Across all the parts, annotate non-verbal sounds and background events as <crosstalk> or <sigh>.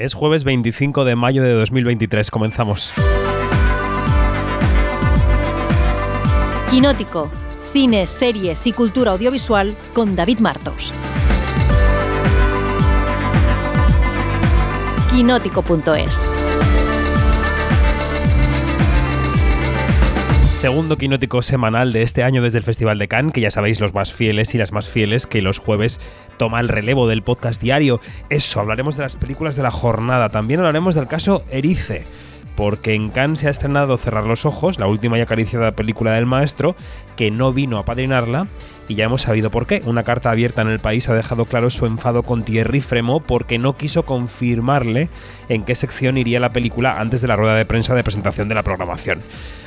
Es jueves 25 de mayo de 2023. Comenzamos. Quinótico. Cine, series y cultura audiovisual con David Martos. Quinótico.es. Segundo quinótico semanal de este año desde el Festival de Cannes, que ya sabéis los más fieles y las más fieles que los jueves toma el relevo del podcast diario. Eso, hablaremos de las películas de la jornada, también hablaremos del caso Erice porque en Cannes se ha estrenado Cerrar los Ojos, la última y acariciada película del maestro, que no vino a padrinarla, y ya hemos sabido por qué. Una carta abierta en el país ha dejado claro su enfado con Thierry Fremo porque no quiso confirmarle en qué sección iría la película antes de la rueda de prensa de presentación de la programación.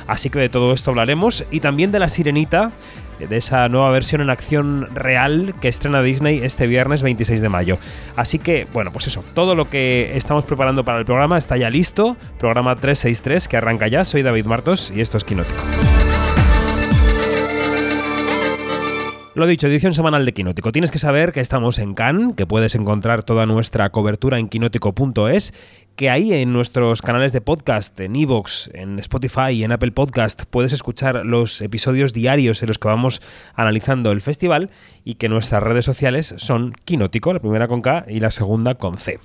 Así que de todo esto hablaremos y también de La Sirenita, de esa nueva versión en acción real que estrena Disney este viernes 26 de mayo. Así que, bueno, pues eso, todo lo que estamos preparando para el programa está ya listo. Programa 363 que arranca ya. Soy David Martos y esto es Quinótico. Lo dicho, edición semanal de Quinótico. Tienes que saber que estamos en Cannes, que puedes encontrar toda nuestra cobertura en quinótico.es, que ahí en nuestros canales de podcast, en Evox, en Spotify y en Apple Podcast, puedes escuchar los episodios diarios en los que vamos analizando el festival y que nuestras redes sociales son Quinótico, la primera con K y la segunda con C.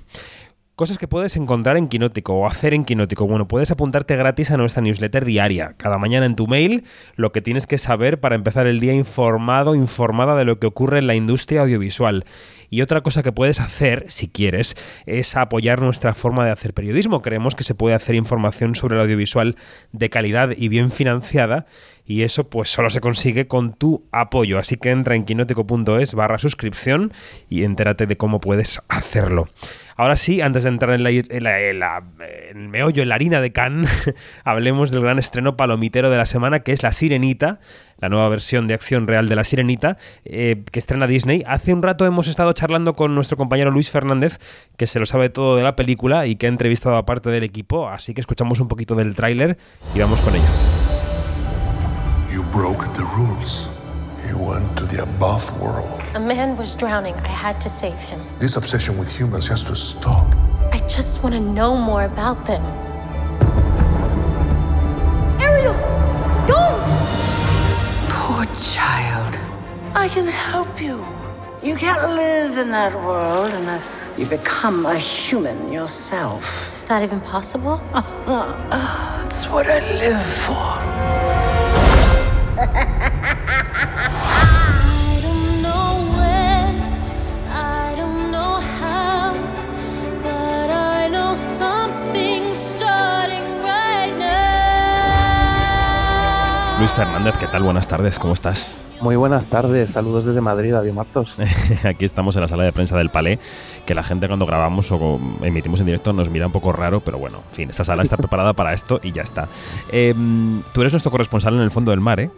Cosas que puedes encontrar en Quinótico o hacer en Quinótico. Bueno, puedes apuntarte gratis a nuestra newsletter diaria. Cada mañana en tu mail lo que tienes que saber para empezar el día informado, informada de lo que ocurre en la industria audiovisual. Y otra cosa que puedes hacer, si quieres, es apoyar nuestra forma de hacer periodismo. Creemos que se puede hacer información sobre el audiovisual de calidad y bien financiada y eso pues solo se consigue con tu apoyo. Así que entra en quinótico.es barra suscripción y entérate de cómo puedes hacerlo. Ahora sí, antes de entrar en, la, el meollo, en la harina de Cannes, <laughs> hablemos del gran estreno palomitero de la semana, que es La Sirenita, la nueva versión de acción real de La Sirenita, eh, que estrena Disney. Hace un rato hemos estado charlando con nuestro compañero Luis Fernández, que se lo sabe todo de la película y que ha entrevistado a parte del equipo, así que escuchamos un poquito del tráiler y vamos con ello. You broke the rules. You went to the above. A man was drowning. I had to save him. This obsession with humans has to stop. I just want to know more about them. Ariel! Don't! Poor child. I can help you. You can't live in that world unless you become a human yourself. Is that even possible? <laughs> It's what I live for. <laughs> Luis Fernández, ¿qué tal? Buenas tardes, ¿cómo estás? Muy buenas tardes, saludos desde Madrid, David Martos. <laughs> Aquí estamos en la sala de prensa del Palais, que la gente cuando grabamos o emitimos en directo nos mira un poco raro, pero bueno, en fin, esta sala está <laughs> preparada para esto y ya está. Em, tú eres nuestro corresponsal en el fondo del mar, ¿eh?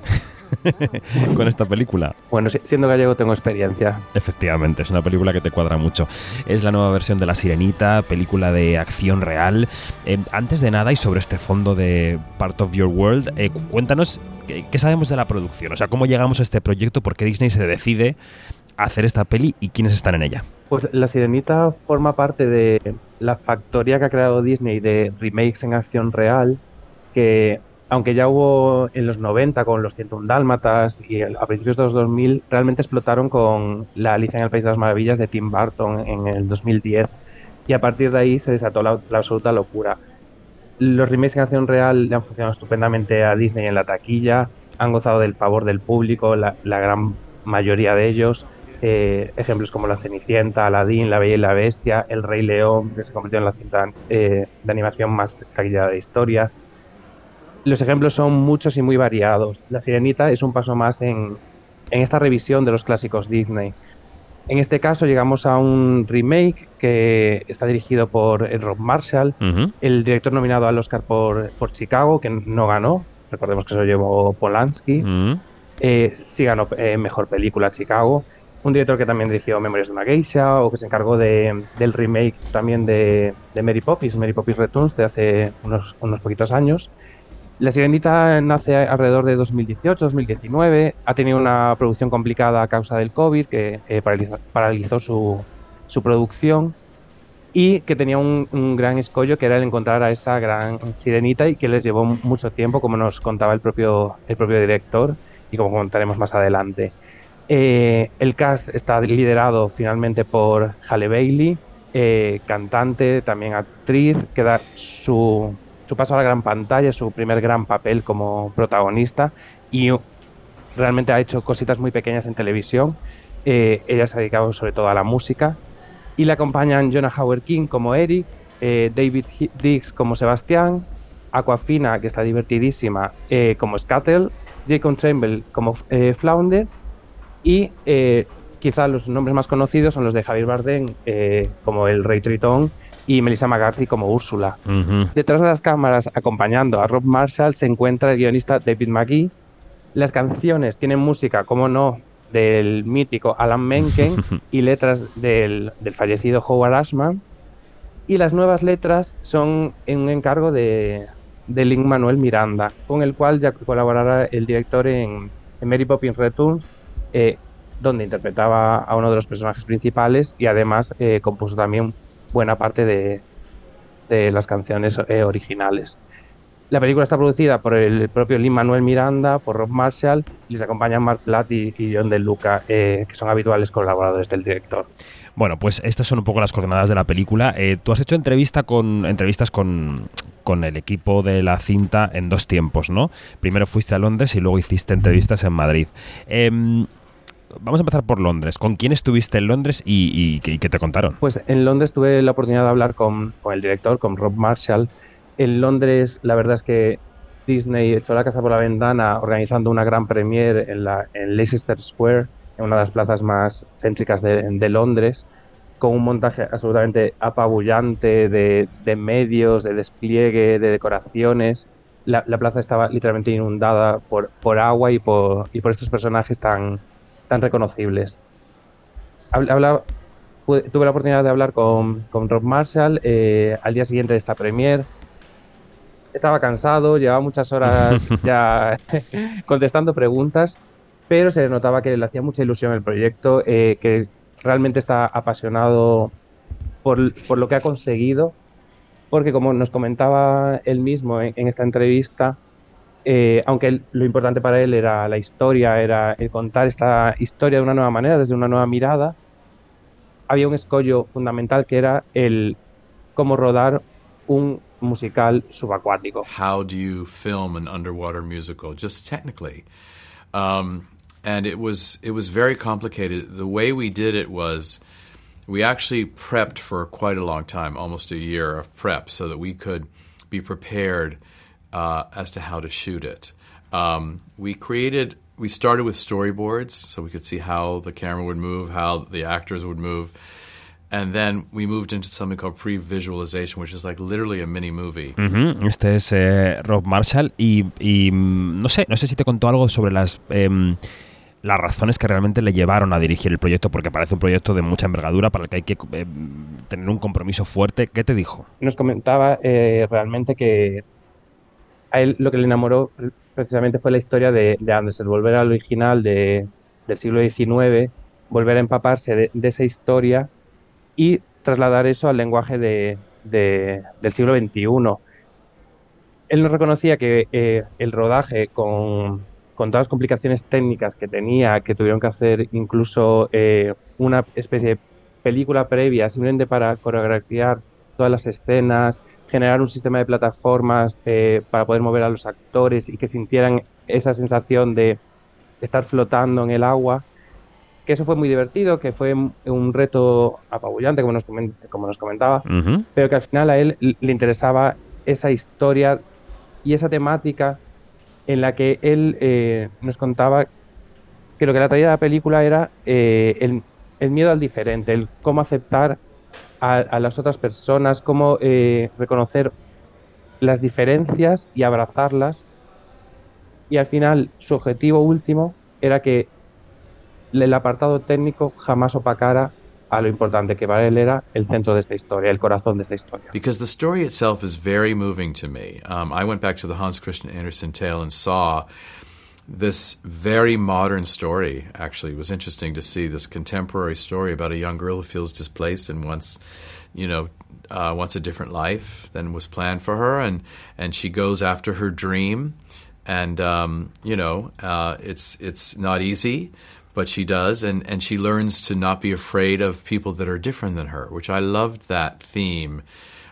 <laughs> con esta película. Bueno, siendo gallego tengo experiencia. Efectivamente, es una película que te cuadra mucho. Es la nueva versión de La Sirenita, película de acción real. Eh, antes de nada, y sobre este fondo de Part of Your World, eh, cuéntanos qué, sabemos de la producción. O sea, cómo llegamos a este proyecto, por qué Disney se decide a hacer esta peli y quiénes están en ella. Pues La Sirenita forma parte de la factoría que ha creado Disney de remakes en acción real, que aunque ya hubo en los 90 con los 101 Dálmatas y a principios de los 2000, realmente explotaron con La Alicia en el País de las Maravillas de Tim Burton en el 2010. Y a partir de ahí se desató la, absoluta locura. Los remakes en acción real le han funcionado estupendamente a Disney en la taquilla, han gozado del favor del público, la, gran mayoría de ellos. Eh, ejemplos como La Cenicienta, Aladdin, La Bella y la Bestia, El Rey León, que se convirtió en la cinta eh, de animación más taquillada de historia. Los ejemplos son muchos y muy variados. La Sirenita es un paso más en, esta revisión de los clásicos Disney. En este caso llegamos a un remake que está dirigido por Rob Marshall, el director nominado al Oscar por, por, Chicago, que no ganó, recordemos que se lo llevó Polanski, eh, sí ganó eh, Mejor Película Chicago, un director que también dirigió Memorias de una Geisha o que se encargó de, del remake también de, Mary Poppins, Mary Poppins Returns de hace unos, unos poquitos años. La Sirenita nace alrededor de 2018-2019, ha tenido una producción complicada a causa del COVID que paralizó, su, producción y que tenía un, gran escollo que era el encontrar a esa gran sirenita y que les llevó mucho tiempo, como nos contaba el propio, el propio director y como contaremos más adelante. Eh, el cast está liderado finalmente por Halle Bailey, eh, cantante, también actriz, que da su, su paso a la gran pantalla, su primer gran papel como protagonista y realmente ha hecho cositas muy pequeñas en televisión. Eh, ella se ha dedicado sobre todo a la música y le acompañan Jonah Howard King como Eric, eh, David Dix como Sebastián, Aquafina, que está divertidísima, eh, como Scuttle, Jacob Tremble como eh, Flounder y quizá los nombres más conocidos son los de Javier Bardem como el Rey Tritón y Melissa McCarthy como Úrsula. Detrás de las cámaras, acompañando a Rob Marshall, se encuentra el guionista David McGee. Las canciones tienen música, como no, del mítico Alan Menken <laughs> y letras del, fallecido Howard Ashman. Y las nuevas letras son en un encargo de, de Link Manuel Miranda, con el cual ya colaborará el director en, Mary Poppins Returns, eh, donde interpretaba a uno de los personajes principales y además eh, compuso también buena parte de, de las canciones eh, originales. La película está producida por el propio Lin Manuel Miranda, por Rob Marshall, y les acompañan Mark Platt y, John De Luca, eh, que son habituales colaboradores del director. Bueno, pues estas son un poco las coordenadas de la película. Eh, tú has hecho entrevista con, entrevistas con, el equipo de la cinta en dos tiempos, ¿no? Primero fuiste a Londres y luego hiciste entrevistas en Madrid. Em, vamos a empezar por Londres. ¿Con quién estuviste en Londres y, qué te contaron? Pues en Londres tuve la oportunidad de hablar con, el director, con Rob Marshall, en Londres, la verdad es que Disney echó la casa por la ventana organizando una gran premiere en, la, en Leicester Square, en una de las plazas más céntricas de, Londres, con un montaje absolutamente apabullante de, medios, de despliegue, de decoraciones. La, plaza estaba literalmente inundada por, por agua y por, y por estos personajes tan, tan reconocibles. tuve la oportunidad de hablar con, con Rob Marshall eh, al día siguiente de esta premiere estaba cansado, llevaba muchas horas <laughs> ya <laughs> contestando preguntas, pero se notaba que le hacía mucha ilusión el proyecto, eh, que realmente está apasionado por, lo que ha conseguido, porque como nos comentaba él mismo en, esta entrevista, eh, aunque lo importante para él era la historia, era el contar esta historia de una nueva manera, desde una nueva mirada, había un escollo fundamental que era el cómo rodar un musical subacuático. How do you film an underwater musical? Just technically. Um, and it was it was very complicated. The way we did it was we actually prepped for quite a long time, almost a year of prep, so that we could be prepared uh, as to how to shoot it. Um, we created. We started with storyboards, so we could see how the camera would move, how the actors would move And then we moved into something called pre-visualization, which is like literally a mini movie. Este es eh, Rob Marshall y, mm, no sé, no sé si te contó algo sobre las em, las razones que realmente le llevaron a dirigir el proyecto, porque parece un proyecto de mucha envergadura para el que hay que em, tener un compromiso fuerte. ¿Qué te dijo? Nos comentaba eh, realmente que a él lo que le enamoró precisamente fue la historia de, de Anderson, volver al original de, del siglo XIX, volver a empaparse de esa historia y trasladar eso al lenguaje de, del siglo XXI. Él nos reconocía que eh, el rodaje, con, con, todas las complicaciones técnicas que tenía, que tuvieron que hacer incluso eh, una especie de película previa simplemente para coreografiar todas las escenas, generar un sistema de plataformas eh, para poder mover a los actores y que sintieran esa sensación de estar flotando en el agua, que eso fue muy divertido, que fue un reto apabullante, como nos, como nos comentaba, pero que al final a él le interesaba esa historia y esa temática en la que él eh, nos contaba que lo que la traía de la película era eh, el, miedo al diferente, el cómo aceptar a, las otras personas, cómo eh, reconocer las diferencias y abrazarlas. Y al final su objetivo último era que el apartado técnico jamás opacara a lo importante que para él era el centro de esta historia, el corazón de esta historia. Because the story itself is very moving to me. Um, I went back to the Hans Christian Andersen tale and saw this very modern story actually. It was interesting to see this contemporary story about a young girl who feels displaced and wants you know uh, wants a different life than was planned for her. And and she goes after her dream. And um, you know uh, it's it's not easy but she does. And and she learns to not be afraid of people that are different than her which I loved that theme.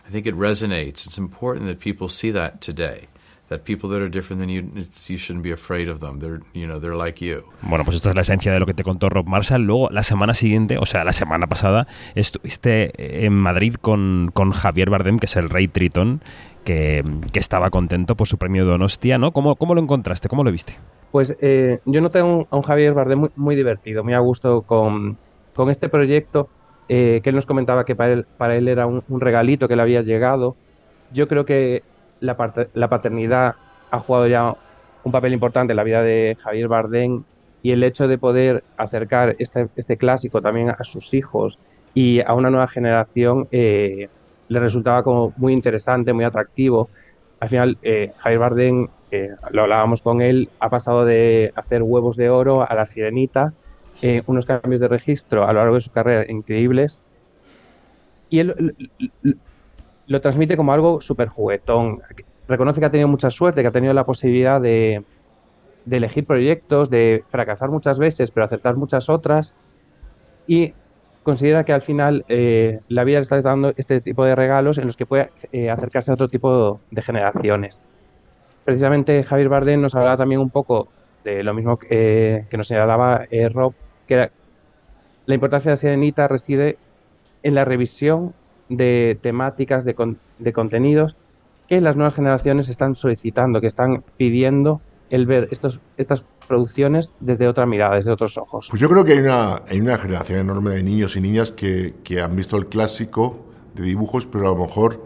I think it resonates. It's important that people see that today that people that are different than you, you shouldn't be afraid of them. They're, you know, they're like you. Bueno, pues esta es la esencia de lo que te contó Rob Marshall. Luego, la semana siguiente, o sea, la semana pasada, estuviste en Madrid con, con Javier Bardem, que es el rey Triton, que, que, estaba contento por su premio de Donostia, ¿no? ¿Cómo, cómo lo encontraste? ¿Cómo lo viste? Pues eh, yo noté a un, a un Javier Bardem muy, muy, divertido, muy a gusto con, con este proyecto, eh, que él nos comentaba que para él, para él era un, un regalito que le había llegado. Yo creo que la, la, paternidad ha jugado ya un papel importante en la vida de Javier Bardem y el hecho de poder acercar este, este clásico también a sus hijos y a una nueva generación eh, le resultaba como muy interesante, muy atractivo. Al final, eh, Javier Bardem, eh, lo hablábamos con él, ha pasado de hacer huevos de oro a la sirenita, eh, unos cambios de registro a lo largo de su carrera increíbles. Y él lo transmite como algo súper juguetón. Reconoce que ha tenido mucha suerte, que ha tenido la posibilidad de, elegir proyectos, de fracasar muchas veces, pero aceptar muchas otras. Y considera que al final eh, la vida le está dando este tipo de regalos en los que puede eh, acercarse a otro tipo de generaciones. Precisamente Javier Bardem nos hablaba también un poco de lo mismo que, que nos señalaba eh, Rob, que era, la importancia de la sirenita reside en la revisión de temáticas, de, con, de contenidos que las nuevas generaciones están solicitando, que están pidiendo el ver estos, estas producciones desde otra mirada, desde otros ojos. Pues yo creo que hay una, hay una generación enorme de niños y niñas que, que, han visto el clásico de dibujos, pero a lo mejor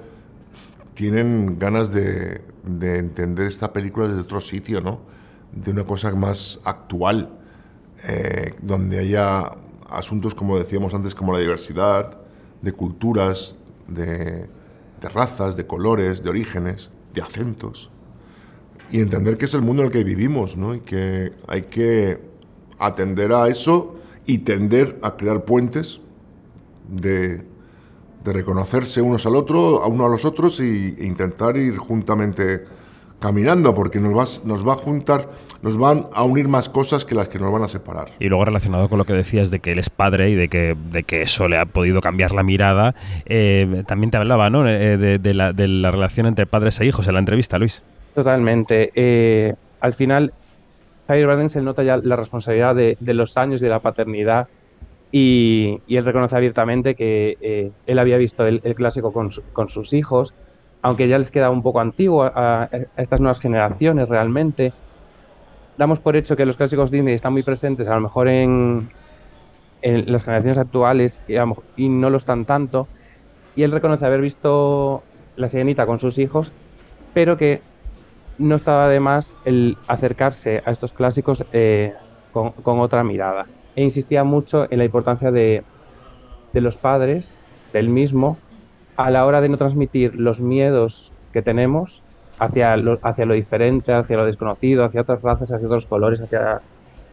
tienen ganas de, de, entender esta película desde otro sitio, ¿no? De una cosa más actual, eh, donde haya asuntos, como decíamos antes, como la diversidad, de culturas, de, razas, de colores, de orígenes, de acentos. Y entender que es el mundo en el que vivimos, ¿no? Y que hay que atender a eso y tender a crear puentes de, de reconocerse unos al otro, a uno a los otros y, e intentar ir juntamente caminando, porque nos va, nos va a juntar, nos van a unir más cosas que las que nos van a separar. Y luego relacionado con lo que decías de que él es padre y de que, de que eso le ha podido cambiar la mirada, eh, también te hablaba ¿no? Eh, de, de, la, de, la, relación entre padres e hijos en la entrevista, Luis. Totalmente. Eh, al final, Javier Bardem se nota ya la responsabilidad de, de los años de la paternidad y, y, él reconoce abiertamente que eh, él había visto el, el clásico con, su, con sus hijos aunque ya les queda un poco antiguo a, a, estas nuevas generaciones realmente. Damos por hecho que los clásicos Disney están muy presentes, a lo mejor en, las generaciones actuales y, y, no lo están tanto. Y él reconoce haber visto La Sirenita con sus hijos, pero que no estaba de más el acercarse a estos clásicos eh, con, con, otra mirada. E insistía mucho en la importancia de, de los padres, del mismo, a la hora de no transmitir los miedos que tenemos hacia lo, hacia lo diferente, hacia lo desconocido, hacia otras razas, hacia otros colores, hacia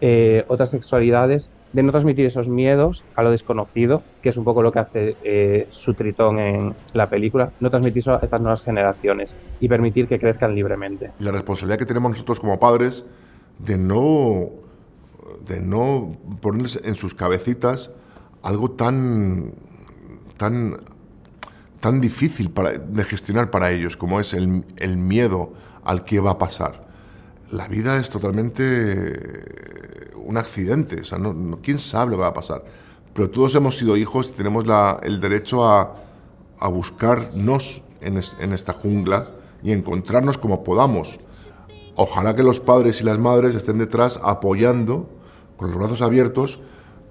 eh, otras sexualidades, de no transmitir esos miedos a lo desconocido, que es un poco lo que hace eh, su tritón en la película, no transmitir eso a estas nuevas generaciones y permitir que crezcan libremente. La responsabilidad que tenemos nosotros como padres de no, de no poner en sus cabecitas algo tan, tan tan difícil para, de gestionar para ellos como es el, el, miedo al que va a pasar. La vida es totalmente un accidente, o sea, no, no, quién sabe lo que va a pasar. Pero todos hemos sido hijos y tenemos la, el derecho a, a buscarnos en, es, en esta jungla y encontrarnos como podamos. Ojalá que los padres y las madres estén detrás apoyando con los brazos abiertos,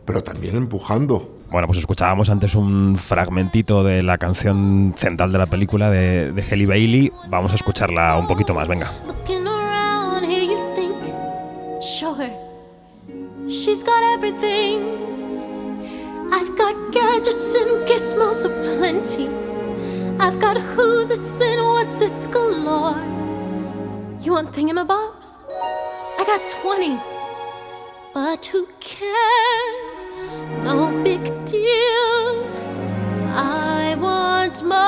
pero también empujando bueno, pues escuchábamos antes un fragmentito de la canción central de la película de, de Halle Bailey. Vamos a escucharla un poquito más, venga. She's got everything. I've got gadgets and gizmos aplenty. I've got who's it's and what's it's galore. You want thingamabobs? I got 20. But who cares? No big deal. I want more.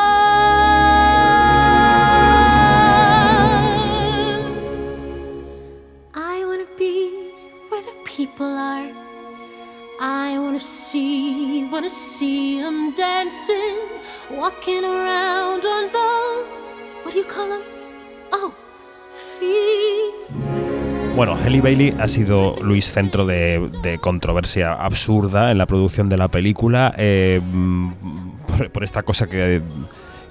I wanna be where the people are. I wanna see, wanna see them dancing, walking around on those. What do you call them? Oh, feet. Bueno, Halle Bailey ha sido, Luis, centro de, de controversia absurda en la producción de la película eh, por, por esta cosa que,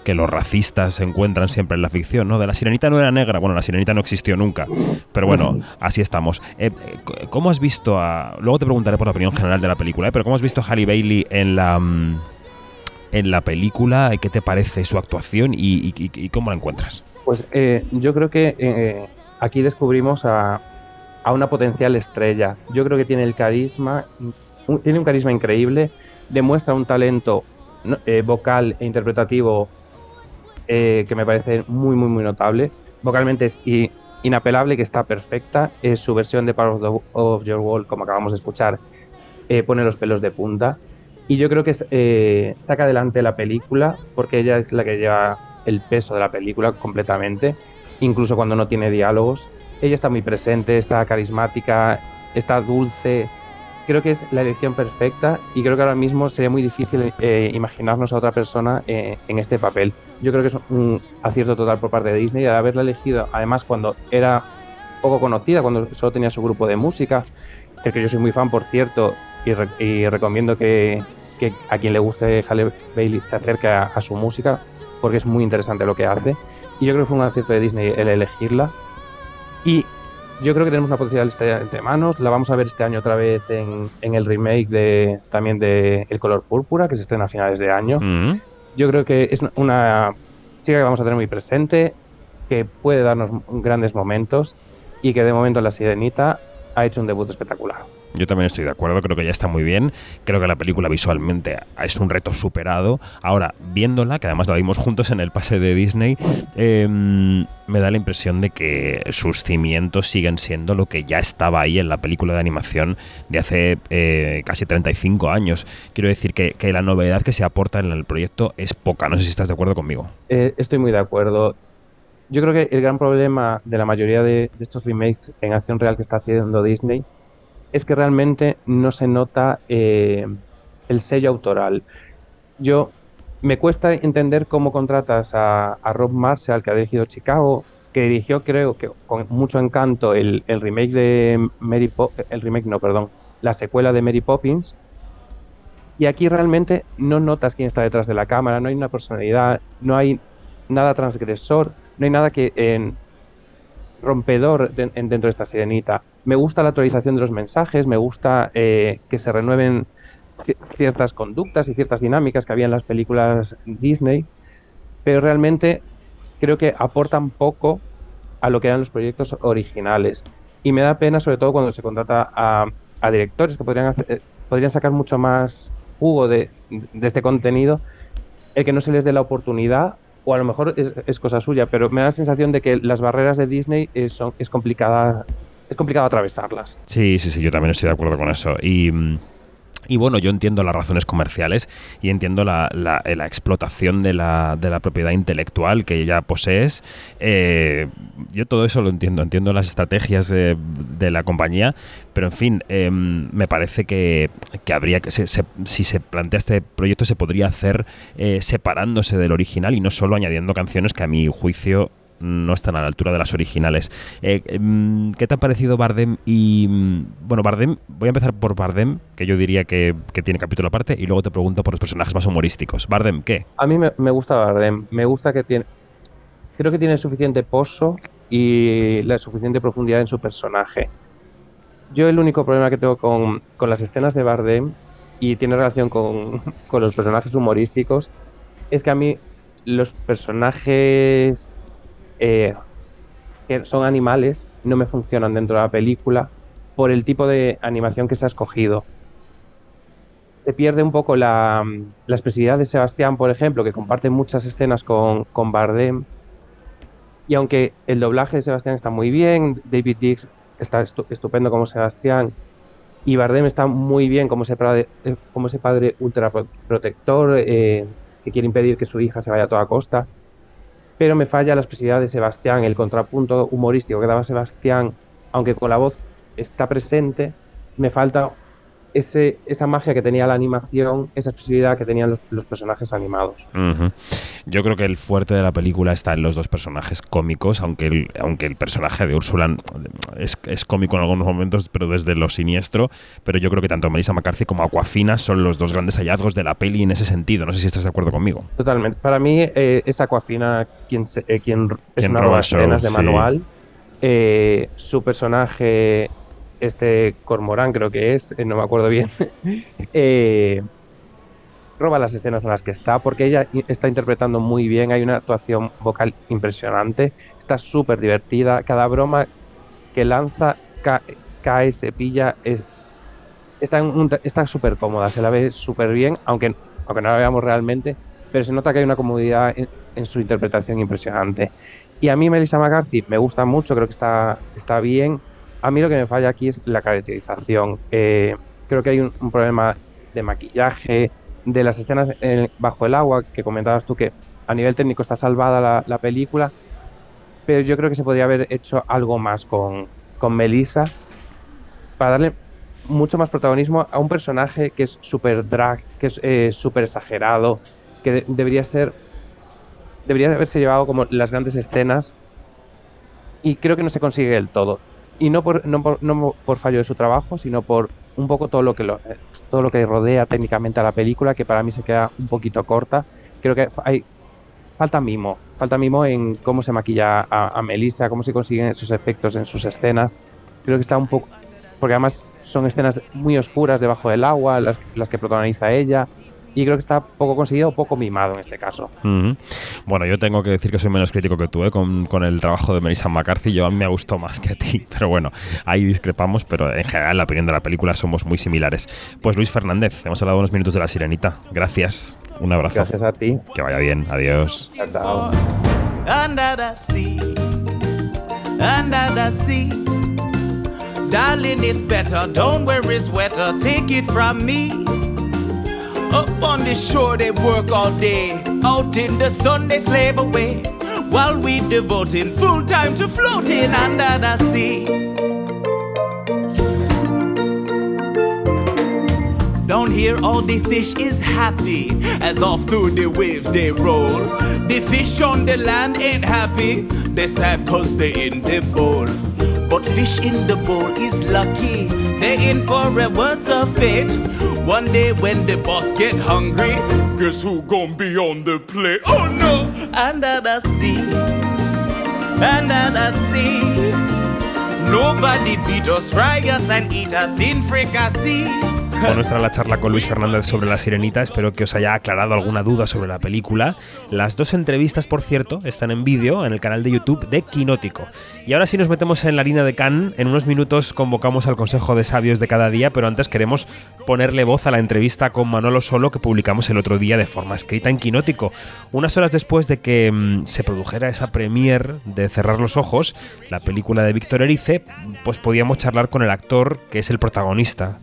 que los racistas se encuentran siempre en la ficción, ¿no? De la sirenita no era negra, bueno, la sirenita no existió nunca, pero bueno, <laughs> así estamos. Eh, ¿Cómo has visto a... Luego te preguntaré por la opinión general de la película, ¿eh? pero ¿cómo has visto a Halle Bailey en la... mm, En la película, ¿qué te parece su actuación y, y- y- y cómo la encuentras? Pues eh, yo creo que eh, aquí descubrimos a, una potencial estrella. Yo creo que tiene el carisma, un- tiene un carisma increíble, demuestra un talento eh, vocal e interpretativo eh, que me parece muy, muy, muy notable. Vocalmente es inapelable, que está perfecta. Es su versión de Power of, the- of Your World, como acabamos de escuchar, eh, pone los pelos de punta. Y yo creo que eh, saca adelante la película, porque ella es la que lleva el peso de la película completamente, incluso cuando no tiene diálogos. Ella está muy presente, está carismática, está dulce. Creo que es la elección perfecta y creo que ahora mismo sería muy difícil eh, imaginarnos a otra persona eh, en este papel. Yo creo que es un acierto total por parte de Disney de haberla elegido, además cuando era poco conocida, cuando solo tenía su grupo de música, del que yo soy muy fan, por cierto, y, re- y recomiendo que, a quien le guste Halle Bailey se acerque a su música, porque es muy interesante lo que hace. Y yo creo que fue un acierto de Disney el elegirla. Y yo creo que tenemos una potencial lista entre manos. La vamos a ver este año otra vez en, en el remake de también de El color púrpura, que se estrena a finales de año. Mm. Yo creo que es una chica que vamos a tener muy presente, que puede darnos grandes momentos y que de momento la sirenita ha hecho un debut espectacular. Yo también estoy de acuerdo, creo que ya está muy bien. Creo que la película visualmente es un reto superado. Ahora, viéndola, que además la vimos juntos en el pase de Disney, eh, me da la impresión de que sus cimientos siguen siendo lo que ya estaba ahí en la película de animación de hace eh, casi 35 años. Quiero decir que, que la novedad que se aporta en el proyecto es poca. No sé si estás de acuerdo conmigo. Eh, estoy muy de acuerdo. Yo creo que el gran problema de la mayoría de, de estos remakes en acción real que está haciendo Disney es que realmente no se nota eh, el sello autoral. Yo me cuesta entender cómo contratas a, Rob Marshall, que ha dirigido Chicago, que dirigió, creo que con mucho encanto, el, remake de Mary el remake, no, perdón, la secuela de Mary Poppins. Y aquí realmente no notas quién está detrás de la cámara, no hay una personalidad, no hay nada transgresor, no hay nada que en rompedor de- en- dentro de esta sirenita. Me gusta la actualización de los mensajes, me gusta eh, que se renueven ci- ciertas conductas y ciertas dinámicas que había en las películas Disney, pero realmente creo que aportan poco a lo que eran los proyectos originales. Y me da pena, sobre todo cuando se contrata a, a directores que podrían, hacer- podrían sacar mucho más jugo de, de este contenido, el que no se les dé la oportunidad, o a lo mejor es, es cosa suya, pero me da la sensación de que las barreras de Disney eh, son, es, complicada, es complicado atravesarlas. Sí, sí, sí, yo también estoy de acuerdo con eso. Y, bueno, yo entiendo las razones comerciales y entiendo la, la explotación de la, propiedad intelectual que ya posees. Eh, yo todo eso lo entiendo, entiendo las estrategias eh, de la compañía, pero en fin, eh, me parece que, habría que, si se plantea este proyecto, se podría hacer eh, separándose del original y no solo añadiendo canciones que a mi juicio no están a la altura de las originales. Eh, mm, ¿Qué te ha parecido Bardem? Y mm, bueno, Bardem, voy a empezar por Bardem, que yo diría que, que tiene capítulo aparte, y luego te pregunto por los personajes más humorísticos. Bardem, ¿qué? A mí me, me gusta Bardem, me gusta que tiene... Creo que tiene suficiente pozo y la suficiente profundidad en su personaje. Yo el único problema que tengo con, con las escenas de Bardem, y tiene relación con, <laughs> con los personajes humorísticos, es que a mí los personajes eh, que son animales no me funcionan dentro de la película por el tipo de animación que se ha escogido. Se pierde un poco la, la expresividad de Sebastián, por ejemplo, que comparte muchas escenas con, con Bardem. Y aunque el doblaje de Sebastián está muy bien, David Dix está estupendo como Sebastián y Bardem está muy bien como ese padre, como ese padre ultra protector eh, que quiere impedir que su hija se vaya a toda costa. Pero me falla la expresividad de Sebastián, el contrapunto humorístico que daba Sebastián, aunque con la voz está presente, me falta ese, esa magia que tenía la animación, esa expresividad que tenían los, personajes animados. Yo creo que el fuerte de la película está en los dos personajes cómicos, aunque el, aunque el personaje de Úrsula es, es, cómico en algunos momentos, pero desde lo siniestro. Pero yo creo que tanto Melissa McCarthy como Aquafina son los dos grandes hallazgos de la peli en ese sentido. No sé si estás de acuerdo conmigo. Totalmente. Para mí eh, es Aquafina quien, eh, quien es una de las escenas de manual. Eh, su personaje este Cormorán creo que es, eh, no me acuerdo bien, <laughs> eh, roba las escenas en las que está, porque ella está interpretando muy bien, hay una actuación vocal impresionante, está súper divertida, cada broma que lanza cae, se pilla, es, está súper cómoda, se la ve súper bien, aunque, aunque no la veamos realmente, pero se nota que hay una comodidad en, su interpretación impresionante. Y a mí Melissa McCarthy me gusta mucho, creo que está, está bien, a mí lo que me falla aquí es la caracterización. Eh, creo que hay un, problema de maquillaje, de las escenas bajo el agua, que comentabas tú que a nivel técnico está salvada la, película, pero yo creo que se podría haber hecho algo más con, con Melissa para darle mucho más protagonismo a un personaje que es súper drag, que es eh, súper exagerado, que debería ser, debería haberse llevado como las grandes escenas y creo que no se consigue del todo y no por, no por, no por fallo de su trabajo, sino por un poco todo lo que lo, todo lo que rodea técnicamente a la película, que para mí se queda un poquito corta. Creo que hay falta mimo, falta mimo en cómo se maquilla a, a Melissa, cómo se consiguen esos efectos en sus escenas. Creo que está un poco, porque además son escenas muy oscuras debajo del agua, las, las que protagoniza ella y creo que está poco conseguido, poco mimado en este caso. Bueno, yo tengo que decir que soy menos crítico que tú ¿eh? con, con, el trabajo de Melissa McCarthy. Yo a mí me gustó más que a ti, <laughs> pero bueno, ahí discrepamos, pero en general la opinión de la película somos muy similares. Pues Luis Fernández, hemos hablado unos minutos de La Sirenita. Gracias, un abrazo. Gracias a ti. Que vaya bien, adiós. Chao, chao. Darling, it's better. Don't worry, sweater. Take it from me. Up on the shore they work all day. Out in the sun they slave away. While we devoting full time to floating under the sea. Down here all the fish is happy as off through the waves they roll. The fish on the land ain't happy, they sad cause they in the bowl. But fish in the bowl is lucky, they in for a worse of fate. One day when the boss get hungry, guess who gon' be on the plate? Oh no! Under the sea, under the sea. Nobody beat us, fry us and eat us in fricassee. Bueno, esta era la charla con Luis Fernández sobre La Sirenita. Espero que os haya aclarado alguna duda sobre la película. Las dos entrevistas, por cierto, están en vídeo en el canal de YouTube de Quinótico. Y ahora sí nos metemos en la línea de Cannes. En unos minutos convocamos al Consejo de Sabios de cada día, pero antes queremos ponerle voz a la entrevista con Manolo Solo que publicamos el otro día de forma escrita en Quinótico. Unas horas después de que mm, se produjera esa premier de Cerrar los Ojos, la película de Víctor Erice, pues podíamos charlar con el actor que es el protagonista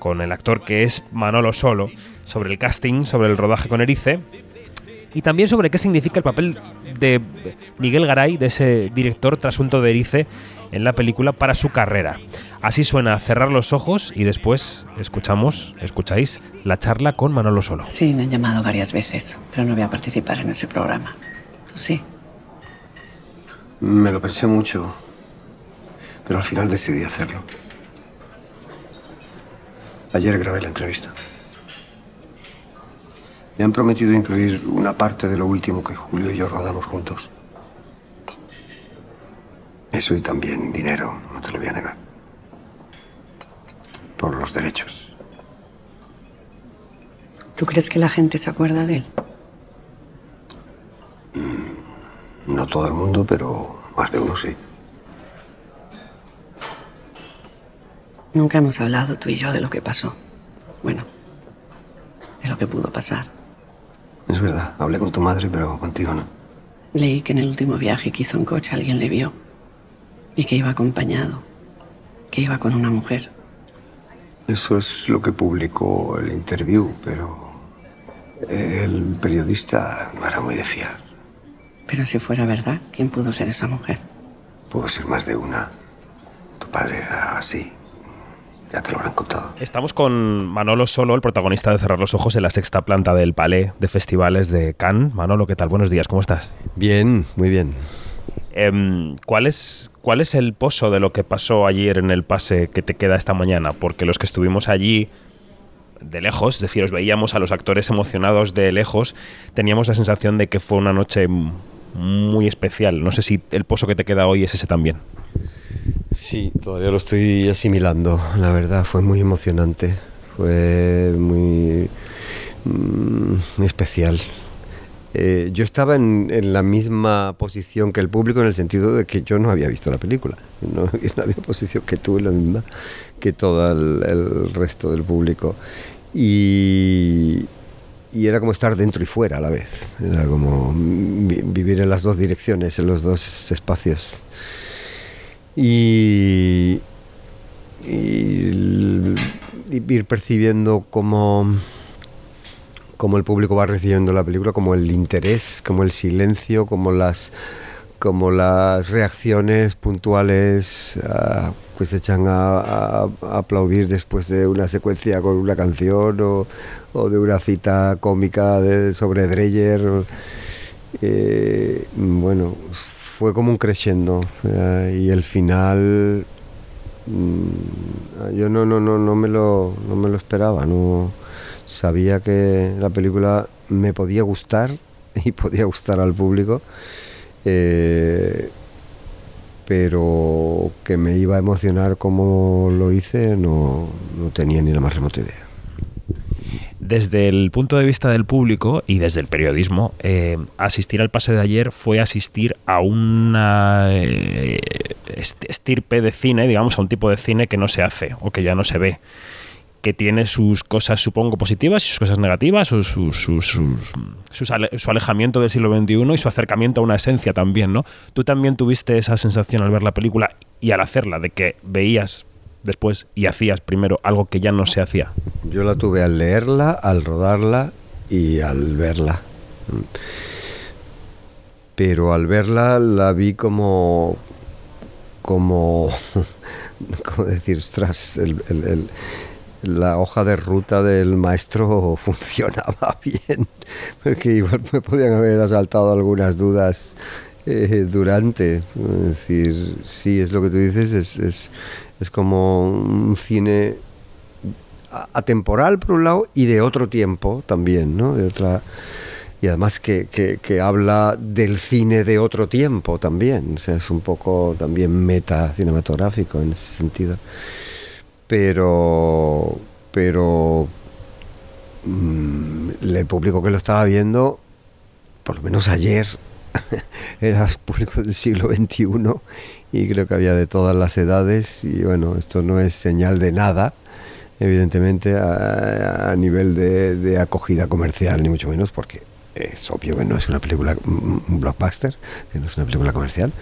con el actor que es Manolo Solo, sobre el casting, sobre el rodaje con Erice y también sobre qué significa el papel de Miguel Garay, de ese director trasunto de Erice en la película para su carrera. Así suena Cerrar los ojos y después escuchamos, escucháis la charla con Manolo Solo. Sí, me han llamado varias veces, pero no voy a participar en ese programa. ¿Tú sí? Me lo pensé mucho, pero al final decidí hacerlo. Ayer grabé la entrevista. Me han prometido incluir una parte de lo último que Julio y yo rodamos juntos. Eso y también dinero, no te lo voy a negar. Por los derechos. ¿Tú crees que la gente se acuerda de él? Mm, no todo el mundo, pero más de uno sí. Nunca hemos hablado tú y yo de lo que pasó. Bueno, de lo que pudo pasar. Es verdad, hablé con tu madre, pero contigo no. Leí que en el último viaje que hizo en coche alguien le vio y que iba acompañado. que iba con una mujer. Eso es lo que publicó el interview, pero el periodista no era muy de fiar. Pero si fuera verdad, ¿quién pudo ser esa mujer? Pudo ser más de una. Tu padre era así. Ya te lo habrán contado. Estamos con Manolo Solo, el protagonista de Cerrar los Ojos en la sexta planta del Palais de Festivales de Cannes. Manolo, ¿qué tal? Buenos días, ¿cómo estás? Bien, muy bien. Em, ¿cuál, es, ¿Cuál es el pozo de lo que pasó ayer en el pase que te queda esta mañana? Porque los que estuvimos allí de lejos, es decir, os veíamos a los actores emocionados de lejos, teníamos la sensación de que fue una noche muy especial. No sé si el pozo que te queda hoy es ese también. Sí, todavía lo estoy asimilando, la verdad, fue muy emocionante, fue muy, mm, especial. Eh, yo estaba en, en, la misma posición que el público en el sentido de que yo no había visto la película, no, <laughs> en la misma posición que tú, la misma que todo el, el resto del público. Y, y era como estar dentro y fuera a la vez. Era como vivir en las dos direcciones, en los dos espacios. Y, ir percibiendo cómo, cómo el público va recibiendo la película, como el interés, como el silencio, como las como las reacciones puntuales uh, pues se echan a, aplaudir después de una secuencia con una canción o, o de una cita cómica de, sobre Dreyer. Eh, bueno, fue como un crescendo eh, y el final mmm, yo no, no, no, no, me lo, no me lo esperaba, no sabía que la película me podía gustar <laughs> y podía gustar al público. Eh, pero que me iba a emocionar como lo hice no, no tenía ni la más remota idea. Desde el punto de vista del público y desde el periodismo, eh, asistir al pase de ayer fue asistir a una eh, estirpe de cine, digamos, a un tipo de cine que no se hace o que ya no se ve que tiene sus cosas, supongo, positivas y sus cosas negativas, su, su, alejamiento del siglo XXI y su acercamiento a una esencia también, ¿no? Tú también tuviste esa sensación al ver la película y al hacerla, de que veías después y hacías primero algo que ya no se hacía. Yo la tuve al leerla, al rodarla y al verla. Pero al verla la vi como... como... <laughs> ¿Cómo decir? Tras el la hoja de ruta del maestro <laughs> funcionaba <laughs> bien, porque igual me podían haber asaltado algunas dudas eh, durante. Es decir, sí, es lo que tú dices, es, es, es como un cine atemporal por un lado y de otro tiempo también, ¿no? De otra, y además que, que, habla del cine de otro tiempo también, o sea, es un poco también meta cinematográfico en ese sentido pero pero mmm, el público que lo estaba viendo por lo menos ayer <laughs> era público del siglo XXI y creo que había de todas las edades y bueno esto no es señal de nada evidentemente a, nivel de, de acogida comercial ni mucho menos porque es obvio que no es una película un blockbuster que no es una película comercial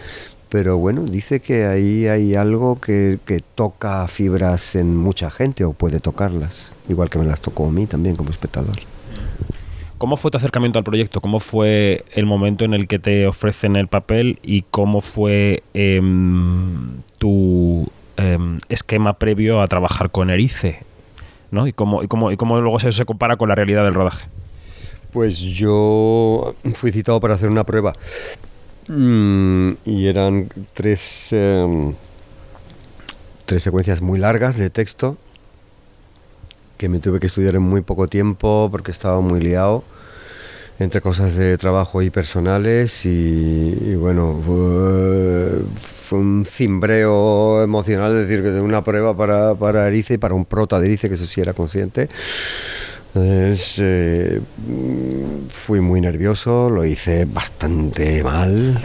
pero bueno, dice que ahí hay algo que, que, toca fibras en mucha gente o puede tocarlas, igual que me las tocó a mí también como espectador. ¿Cómo fue tu acercamiento al proyecto? ¿Cómo fue el momento en el que te ofrecen el papel y cómo fue eh, tu eh, esquema previo a trabajar con Erice? ¿no? ¿Y, cómo, y, cómo, ¿Y cómo luego eso se compara con la realidad del rodaje? Pues yo fui citado para hacer una prueba Mm, y eran tres, eh, tres secuencias muy largas de texto que me tuve que estudiar en muy poco tiempo porque estaba muy liado entre cosas de trabajo y personales y, y bueno fue, un cimbreo emocional es decir que una prueba para, para Erice y para un prota de Erice que eso sí era consciente eh, fui muy nervioso, lo hice bastante mal.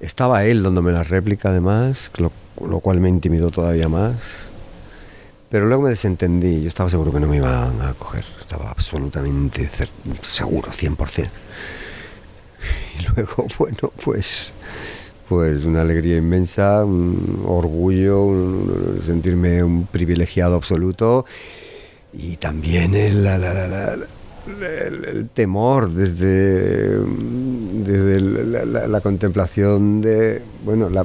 Estaba él dándome la réplica además, lo, lo, cual me intimidó todavía más. Pero luego me desentendí, yo estaba seguro que no me iban a coger, estaba absolutamente seguro, 100%. Y luego, <laughs> bueno, pues pues una alegría inmensa, un orgullo, un- sentirme un privilegiado absoluto y también el, la- la- la- el- temor desde, desde la, la- la contemplación de, bueno, la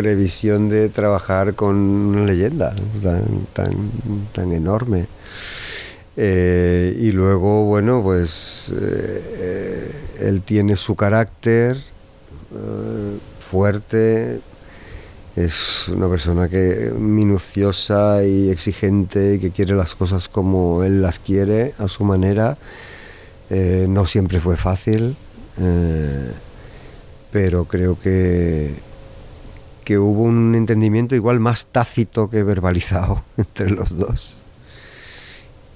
previsión de trabajar con una leyenda tan, tan, tan enorme. Eh, y luego, bueno, pues eh, él tiene su carácter eh, fuerte, es una persona que minuciosa y exigente, que quiere las cosas como él las quiere, a su manera. No siempre fue fácil, pero creo que, que hubo un entendimiento igual más tácito que verbalizado <laughs> entre los dos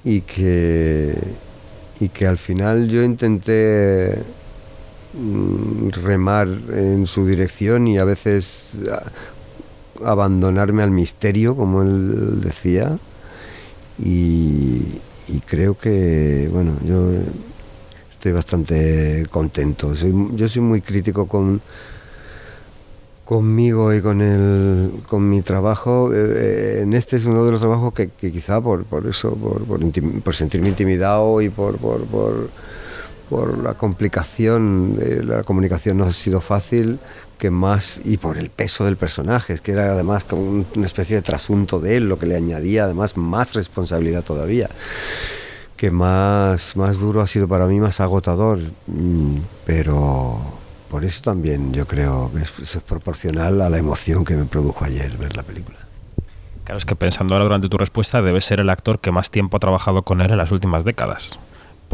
y que, y que al final yo intenté mm, remar en su dirección y a veces a- abandonarme al misterio, como él decía. Y, y creo que, bueno, yo estoy bastante contento. Soy- yo soy muy crítico con, conmigo y con el con mi trabajo eh, eh, en este es uno de los trabajos que, que quizá por, por eso por, por, intim- por sentirme intimidado y por, la complicación de la comunicación no ha sido fácil que más y por el peso del personaje es que era además como un- una especie de trasunto de él lo que le añadía además más responsabilidad todavía que más, más duro ha sido para mí, más agotador. Mm, Pero por eso también yo creo que es, proporcional a la emoción que me produjo ayer ver la película. Claro, es que pensando ahora durante tu respuesta, debe ser el actor que más tiempo ha trabajado con él en las últimas décadas.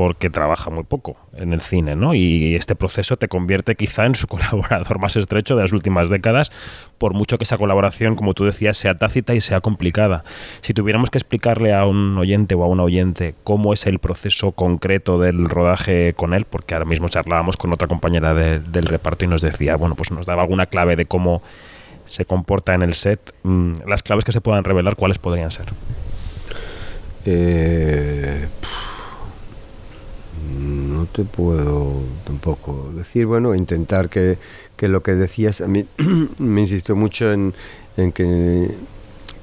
Porque trabaja muy poco en el cine, ¿no? Y este proceso te convierte quizá en su <laughs> colaborador más estrecho de las últimas décadas, por mucho que esa colaboración, como tú decías, sea tácita y sea complicada. Si tuviéramos que explicarle a un oyente o a una oyente cómo es el proceso concreto del rodaje con él, porque ahora mismo charlábamos con otra compañera de- del reparto y nos decía, bueno, pues nos daba alguna clave de cómo se comporta en el set, mm, las claves que se puedan revelar, ¿cuáles podrían ser? Eh, no te puedo tampoco decir, bueno, intentar que, que lo que decías, a mí <clears throat> me insistió mucho en, en que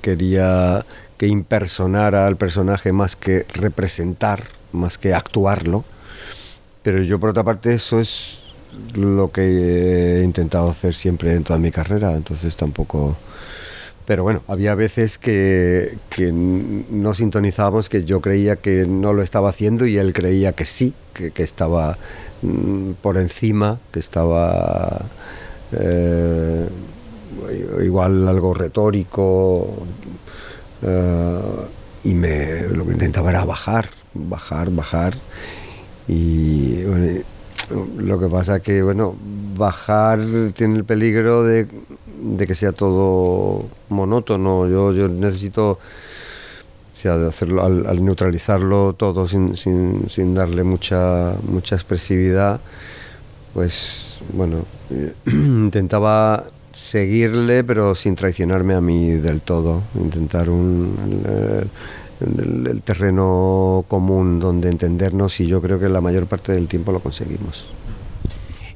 quería que impersonara al personaje más que representar, más que actuarlo, pero yo por otra parte eso es lo que he intentado hacer siempre en toda mi carrera, entonces tampoco... Pero bueno, había veces que, que no sintonizábamos, que yo creía que no lo estaba haciendo y él creía que sí, que, que estaba mm, por encima, que estaba eh, igual algo retórico. eh, y me, lo que intentaba era bajar, bajar, bajar. Y bueno, lo que pasa que, bueno, bajar tiene el peligro de, de que sea todo monótono. Yo, yo necesito, sea, de hacerlo, al, al neutralizarlo todo sin, sin, darle mucha, mucha expresividad, pues, bueno, <clears throat> intentaba seguirle, pero sin traicionarme a mí del todo. Intentar un, el- el terreno común donde entendernos y yo creo que la mayor parte del tiempo lo conseguimos.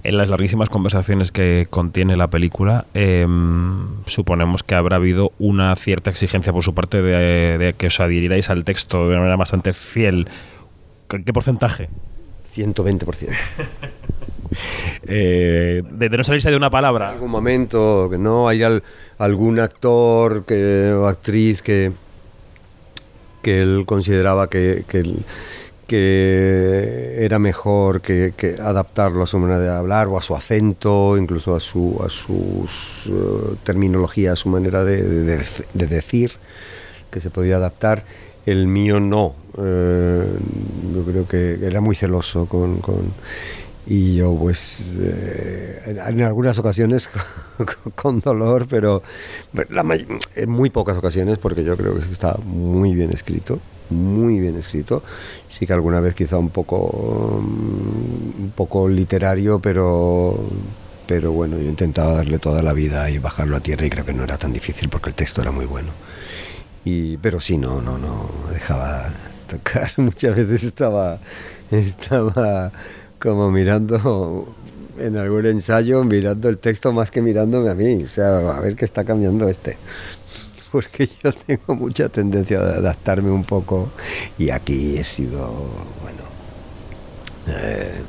En las larguísimas conversaciones que contiene la película, em, suponemos que habrá habido una cierta exigencia por su parte de, de que os adhiriráis al texto de una manera bastante fiel. ¿Qué, qué porcentaje? 120%. <laughs> Eh, de, de no salirse de una palabra. algún momento que no hay al- algún actor que, o actriz que que él consideraba que, que era mejor que, que adaptarlo a su manera de hablar o a su acento, incluso a su a sus eh, terminología, a su manera de, de- de- de decir, que se podía adaptar. El mío no. Eh, yo creo que era muy celoso con, con- y yo pues eh, en, algunas ocasiones <laughs> con dolor, pero la may- en muy pocas ocasiones porque yo creo que está muy bien escrito, muy bien escrito. Sí que alguna vez quizá un poco mm, un poco literario, pero pero bueno, yo intentaba darle toda la vida y bajarlo a tierra y creo que no era tan difícil porque el texto era muy bueno. Y, pero sí, no, no, no dejaba tocar. <laughs> Muchas veces estaba, estaba como mirando en algún ensayo mirando el texto más que mirándome a mí. O sea, a ver qué está cambiando este. <laughs> Porque yo tengo mucha tendencia a adaptarme un poco y aquí he sido, bueno, eh,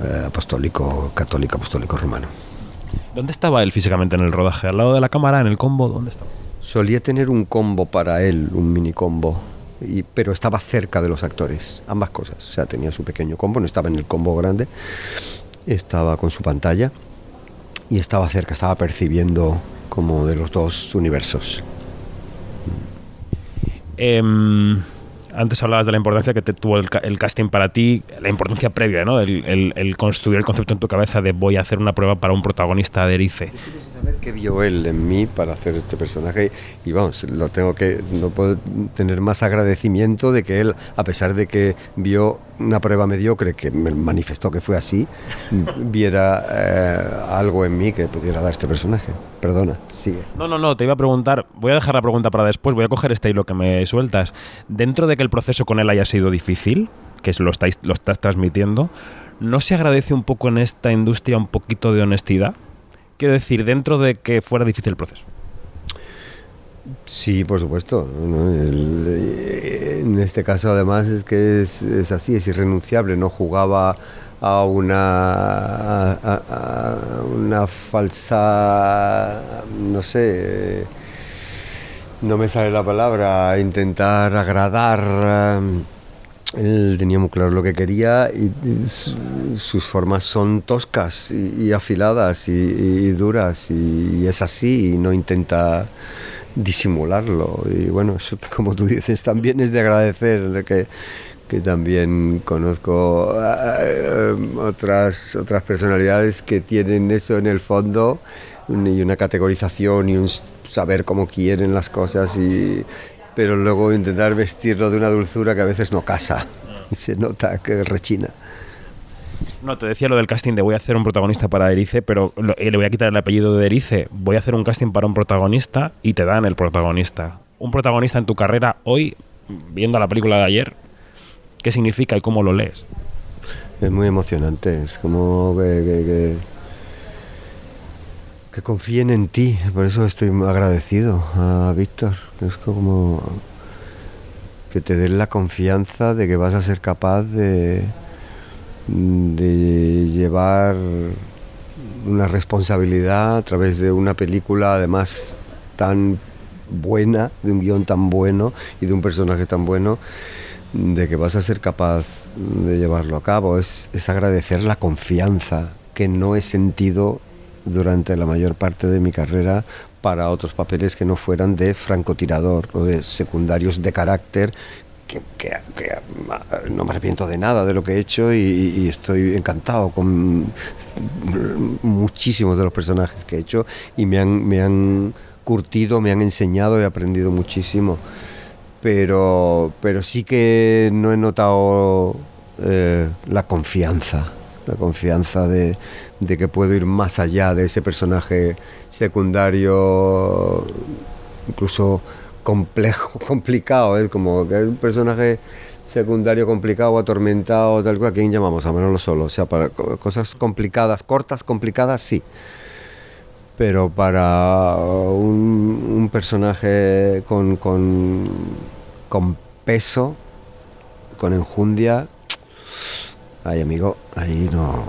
mm, apostólico, católico, apostólico romano. ¿Dónde estaba él físicamente en el rodaje? ¿Al lado de la cámara, en el combo? ¿Dónde estaba? Solía tener un combo para él, un mini combo, y, pero estaba cerca de los actores, ambas cosas. O sea, tenía su pequeño combo, no estaba en el combo grande, estaba con su pantalla y estaba cerca, estaba percibiendo como de los dos universos. Em, antes hablabas de la importancia que te tuvo el, el casting para ti, la importancia previa, ¿no? El, el- el construir el concepto en tu cabeza de voy a hacer una prueba para un protagonista de Erice. saber qué vio él en mí para hacer este personaje y vamos, lo tengo que no puedo tener más agradecimiento de que él, a pesar de que vio una prueba mediocre que me manifestó que fue así, <laughs> viera eh, algo en mí que pudiera dar este personaje. Perdona, sigue. No, no, no, te iba a preguntar, voy a dejar la pregunta para después, voy a coger este hilo que me sueltas. Dentro de que el proceso con él haya sido difícil, que lo, estáis, lo estás transmitiendo, ¿no se agradece un poco en esta industria un poquito de honestidad? Quiero decir, dentro de que fuera difícil el proceso. Sí, por supuesto. eh, en este caso, además, es que es, así, es irrenunciable. No jugaba a una, falsa, no sé, no me sale la palabra, intentar agradar. eh, Él tenía muy claro lo que quería y, y su- sus formas son toscas y, y afiladas y duras y, es así y no intenta disimularlo y bueno, eso <laughs> como tú dices también es de agradecer que, que también conozco eh, otras, otras personalidades que tienen eso en el fondo y una categorización y un saber cómo quieren las cosas y pero luego intentar vestirlo de una dulzura que a veces no casa y <laughs> se nota que rechina. No, te decía lo del casting de voy a hacer un protagonista para Erice, pero eh, le voy a quitar el apellido de Erice. Voy a hacer un casting para un protagonista y te dan el protagonista. Un protagonista en tu carrera hoy, viendo la película de ayer, ¿qué significa y cómo lo lees? Es muy emocionante, es como que, que, que- que confíen en ti, por eso estoy agradecido a Víctor, es como que te den la confianza de que vas a ser capaz de, de llevar una responsabilidad a través de una película además tan buena, de un guion tan bueno y de un personaje tan bueno, de que vas a ser capaz de llevarlo a cabo. Es, es agradecer la confianza que no he sentido durante la mayor parte de mi carrera para otros papeles que no fueran de francotirador o de secundarios de carácter que, ah, no me arrepiento de nada de lo que he hecho y, estoy encantado con muchísimos de los personajes que he hecho y me han, me han curtido, me han enseñado y aprendido muchísimo. Pero, pero sí que no he notado eh, la confianza, la confianza de, de que puedo ir más allá de ese personaje secundario, incluso complejo, <laughs> complicado, es como que es un personaje secundario complicado, atormentado, tal cual, ¿a quién llamamos? A Manolo Solo, o sea, para co- cosas complicadas, cortas, complicadas, sí. Pero para un, un personaje con, con, con peso, con enjundia, ay amigo, ahí no,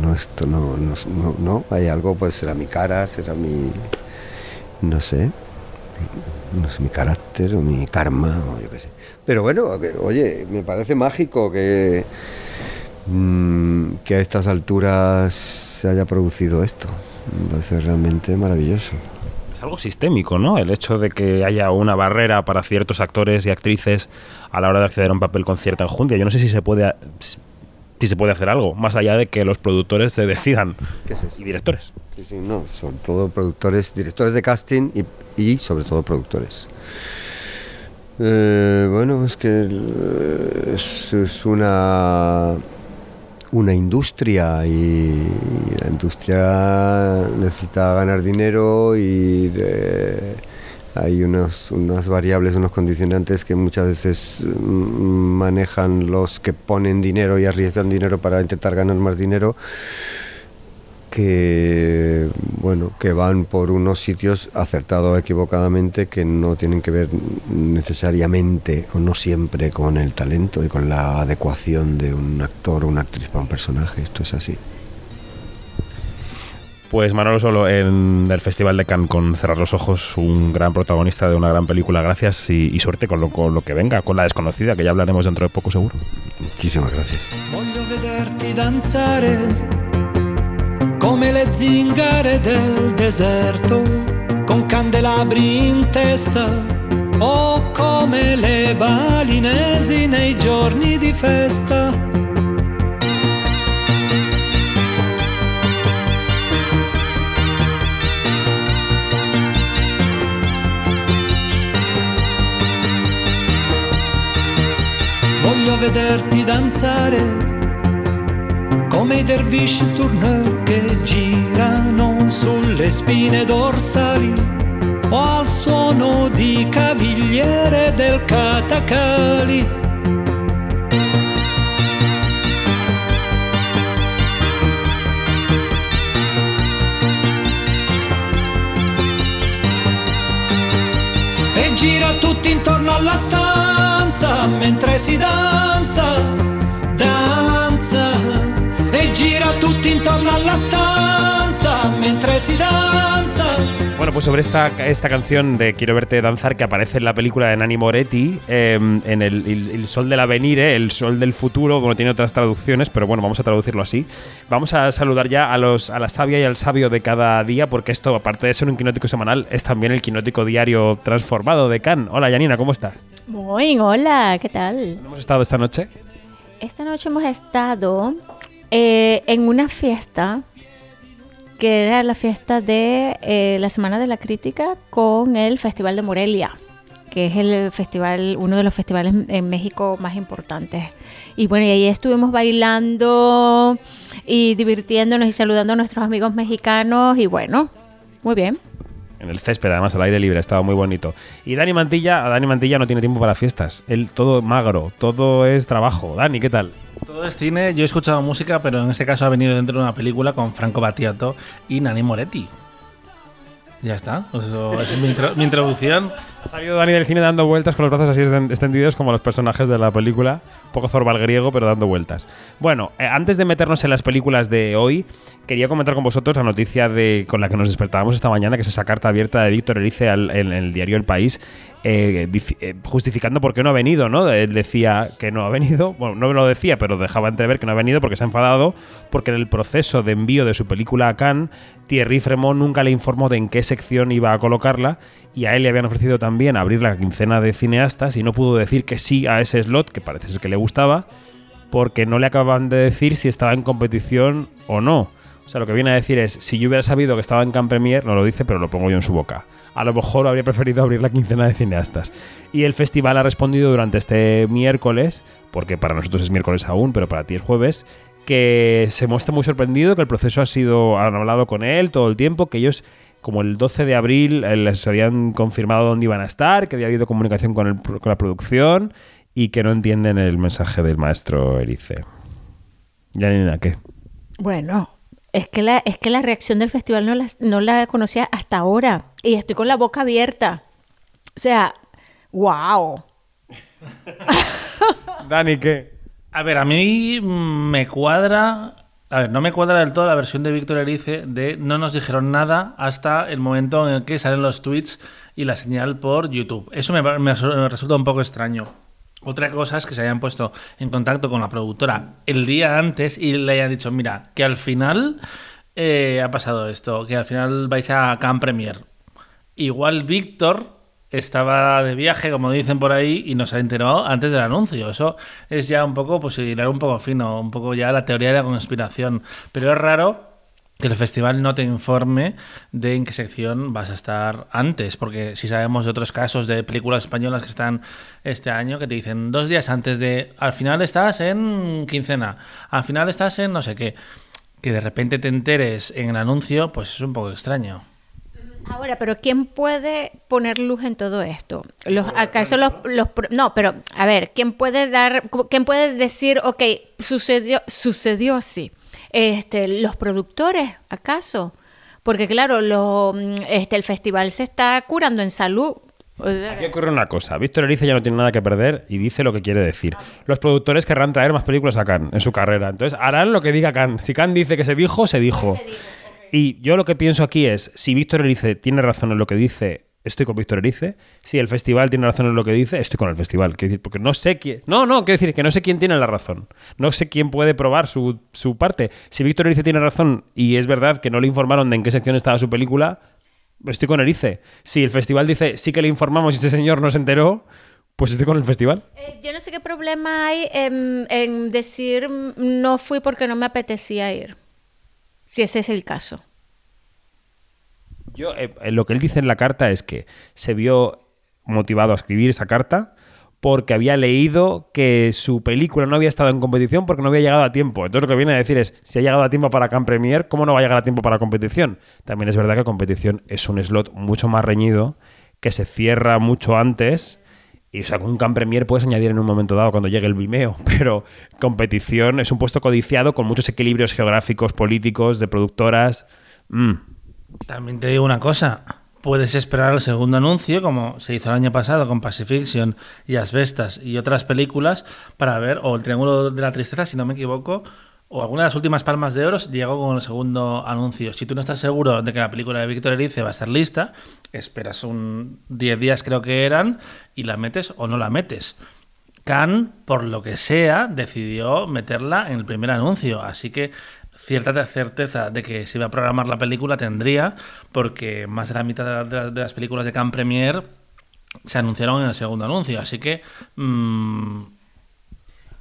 no esto no, no, no, no, hay algo, pues será mi cara, será mi, no sé, no sé, mi carácter o mi karma o yo qué sé. Pero bueno, oye, me parece mágico que, mm, que a estas alturas se haya producido esto. Me parece realmente maravilloso. Es algo sistémico, ¿no? El hecho de que haya una barrera para ciertos actores y actrices a la hora de acceder a un papel con cierta enjundia. Yo no sé si se puede si se puede hacer algo, más allá de que los productores se decidan. ¿Qué es eso? Y directores. Sí, sí, no, sobre todo productores, directores de casting y, y sobre todo productores. Eh, bueno, es que eh, es, es una una industria y la industria necesita ganar dinero y de- hay unos, unas variables, unos condicionantes que muchas veces mm, manejan los que ponen dinero y arriesgan dinero para intentar ganar más dinero que bueno que van por unos sitios acertado o equivocadamente que no tienen que ver necesariamente o no siempre con el talento y con la adecuación de un actor o una actriz para un personaje. Esto es así Pues Manolo Solo en el Festival de Cannes con Cerrar los Ojos, un gran protagonista de una gran película. Gracias y, y suerte con lo, con lo que venga, con la desconocida, que ya hablaremos dentro de poco seguro. Muchísimas gracias. Voglio vederti danzare come le zingare del deserto, con candelabri in testa o come le balinesi nei giorni di festa. Voglio vederti danzare come i dervish tourneur che girano sulle spine dorsali o al suono di cavigliere del catacali. E gira tutti intorno alla stanza si danza, danza. E gira tutti intorno alla stanza mentre si danza. Bueno, pues sobre esta, esta canción de Quiero verte danzar que aparece en la película de Nani Moretti, eh, en el, sol del avenir, el sol del futuro, bueno, tiene otras traducciones, pero bueno, vamos a traducirlo así. Vamos a saludar ya a, los, a la sabia y al sabio de cada día, porque esto, aparte de ser un quinótico semanal, es también el quinótico diario transformado de Cannes. Hola, Yanina, ¿cómo estás? Muy, hola, ¿qué tal? ¿Hemos estado esta noche? Esta noche hemos estado eh, en una fiesta que era la fiesta de eh, la Semana de la Crítica con el Festival de Morelia, que es el festival, uno de los festivales en México más importantes. Y bueno, y ahí estuvimos bailando y divirtiéndonos y saludando a nuestros amigos mexicanos y bueno, muy bien. El césped, además, al aire libre, estaba muy bonito. Y Dani Mantilla, a Dani Mantilla no tiene tiempo para fiestas. Él todo magro, todo es trabajo. Dani, ¿qué tal? Todo es cine, yo he escuchado música, pero en este caso ha venido dentro de una película con Franco Battiato y Nani Moretti. Ya está, pues eso es mi, intro- mi introducción. Ha salido Dani del cine dando vueltas con los brazos así extendidos como los personajes de la película. Un poco zorbal griego, pero dando vueltas. Bueno, eh, antes de meternos en las películas de hoy, quería comentar con vosotros la noticia de, con la que nos despertábamos esta mañana, que es esa carta abierta de Víctor Erice al- en, el diario El País, eh, eh, justificando por qué no ha venido, ¿no? Él decía que no ha venido, bueno, no lo decía, pero dejaba entrever que no ha venido porque se ha enfadado, porque en el proceso de envío de su película a Cannes, Thierry Fremont nunca le informó de en qué sección iba a colocarla y a él le habían ofrecido también abrir la quincena de cineastas y no pudo decir que sí a ese slot, que parece ser que le gustaba, porque no le acababan de decir si estaba en competición o no. O sea, lo que viene a decir es, si yo hubiera sabido que estaba en Camp Premier, no lo dice, pero lo pongo yo en su boca. A lo mejor habría preferido abrir la quincena de cineastas. Y el festival ha respondido durante este miércoles, porque para nosotros es miércoles aún, pero para ti es jueves, que se muestra muy sorprendido, que el proceso ha sido, han hablado con él todo el tiempo, que ellos como el 12 de abril eh, les habían confirmado dónde iban a estar, que había habido comunicación con, el- con la producción y que no entienden el mensaje del maestro Erice. Yanina, ¿qué? Bueno, es que la, es que la reacción del festival no la, no la conocía hasta ahora. Y estoy con la boca abierta. O sea, wow. <laughs> Dani, ¿qué? A ver, a mí me cuadra. A ver, no me cuadra del todo la versión de Víctor Erice de no nos dijeron nada hasta el momento en el que salen los tweets y la señal por YouTube. Eso me, resulta un poco extraño. Otra cosa es que se hayan puesto en contacto con la productora el día antes y le hayan dicho, mira, que al final eh, ha pasado esto, que al final vais a Camp Premier. Igual Víctor estaba de viaje, como dicen por ahí, y nos ha enterado antes del anuncio. Eso es ya un poco, pues hilar un poco fino, un poco ya la teoría de la conspiración. Pero es raro que el festival no te informe de en qué sección vas a estar antes, porque si sabemos de otros casos de películas españolas que están este año, que te dicen dos días antes de, al final estás en quincena, al final estás en no sé qué, que de repente te enteres en el anuncio, pues es un poco extraño. Ahora, pero ¿quién puede poner luz en todo esto? Los, ¿Acaso los, los No, pero a ver, ¿quién puede dar, quién puede decir, ok, sucedió, sucedió así? Este, ¿Los productores, acaso? Porque claro, lo, mm, este, el festival se está curando en salud. Aquí ocurre una cosa. Víctor Erice ya no tiene nada que perder y dice lo que quiere decir. Los productores querrán traer más películas a Cannes en su carrera. Entonces harán lo que diga Cannes. Si Cannes dice que se dijo, se dijo. Y yo lo que pienso aquí es, si Víctor Erice tiene razón en lo que dice, estoy con Víctor Erice. Si el festival tiene razón en lo que dice, estoy con el festival. Quiero decir, porque no sé quién... No, no, quiero decir que no sé quién tiene la razón. No sé quién puede probar su, su parte. Si Víctor Erice tiene razón y es verdad que no le informaron de en qué sección estaba su película, estoy con Erice. Si el festival dice sí que le informamos y ese señor no se enteró, pues estoy con el festival. Eh, Yo no sé qué problema hay en, en decir no fui porque no me apetecía ir. Si ese es el caso. Yo, eh, eh, lo que él dice en la carta es que se vio motivado a escribir esa carta porque había leído que su película no había estado en competición porque no había llegado a tiempo. Entonces lo que viene a decir es, si ha llegado a tiempo para Cannes Premier, ¿cómo no va a llegar a tiempo para competición? También es verdad que competición es un slot mucho más reñido, que se cierra mucho antes. Y o sea, un Cannes Premier puedes añadir en un momento dado cuando llegue el Vimeo, <laughs> pero competición es un puesto codiciado con muchos equilibrios geográficos, políticos, de productoras. Mm. También te digo una cosa. Puedes esperar el segundo anuncio, como se hizo el año pasado con Pacifiction y Asbestas y otras películas, para ver, o el Triángulo de la Tristeza, si no me equivoco, o alguna de las últimas palmas de oro llegó con el segundo anuncio. Si tú no estás seguro de que la película de Víctor Erice va a estar lista, esperas un 10 días creo que eran y la metes o no la metes. Khan, por lo que sea, decidió meterla en el primer anuncio, así que cierta certeza de que se iba a programar la película tendría, porque más de la mitad de, la- de las películas de Cannes Premier se anunciaron en el segundo anuncio, así que mm,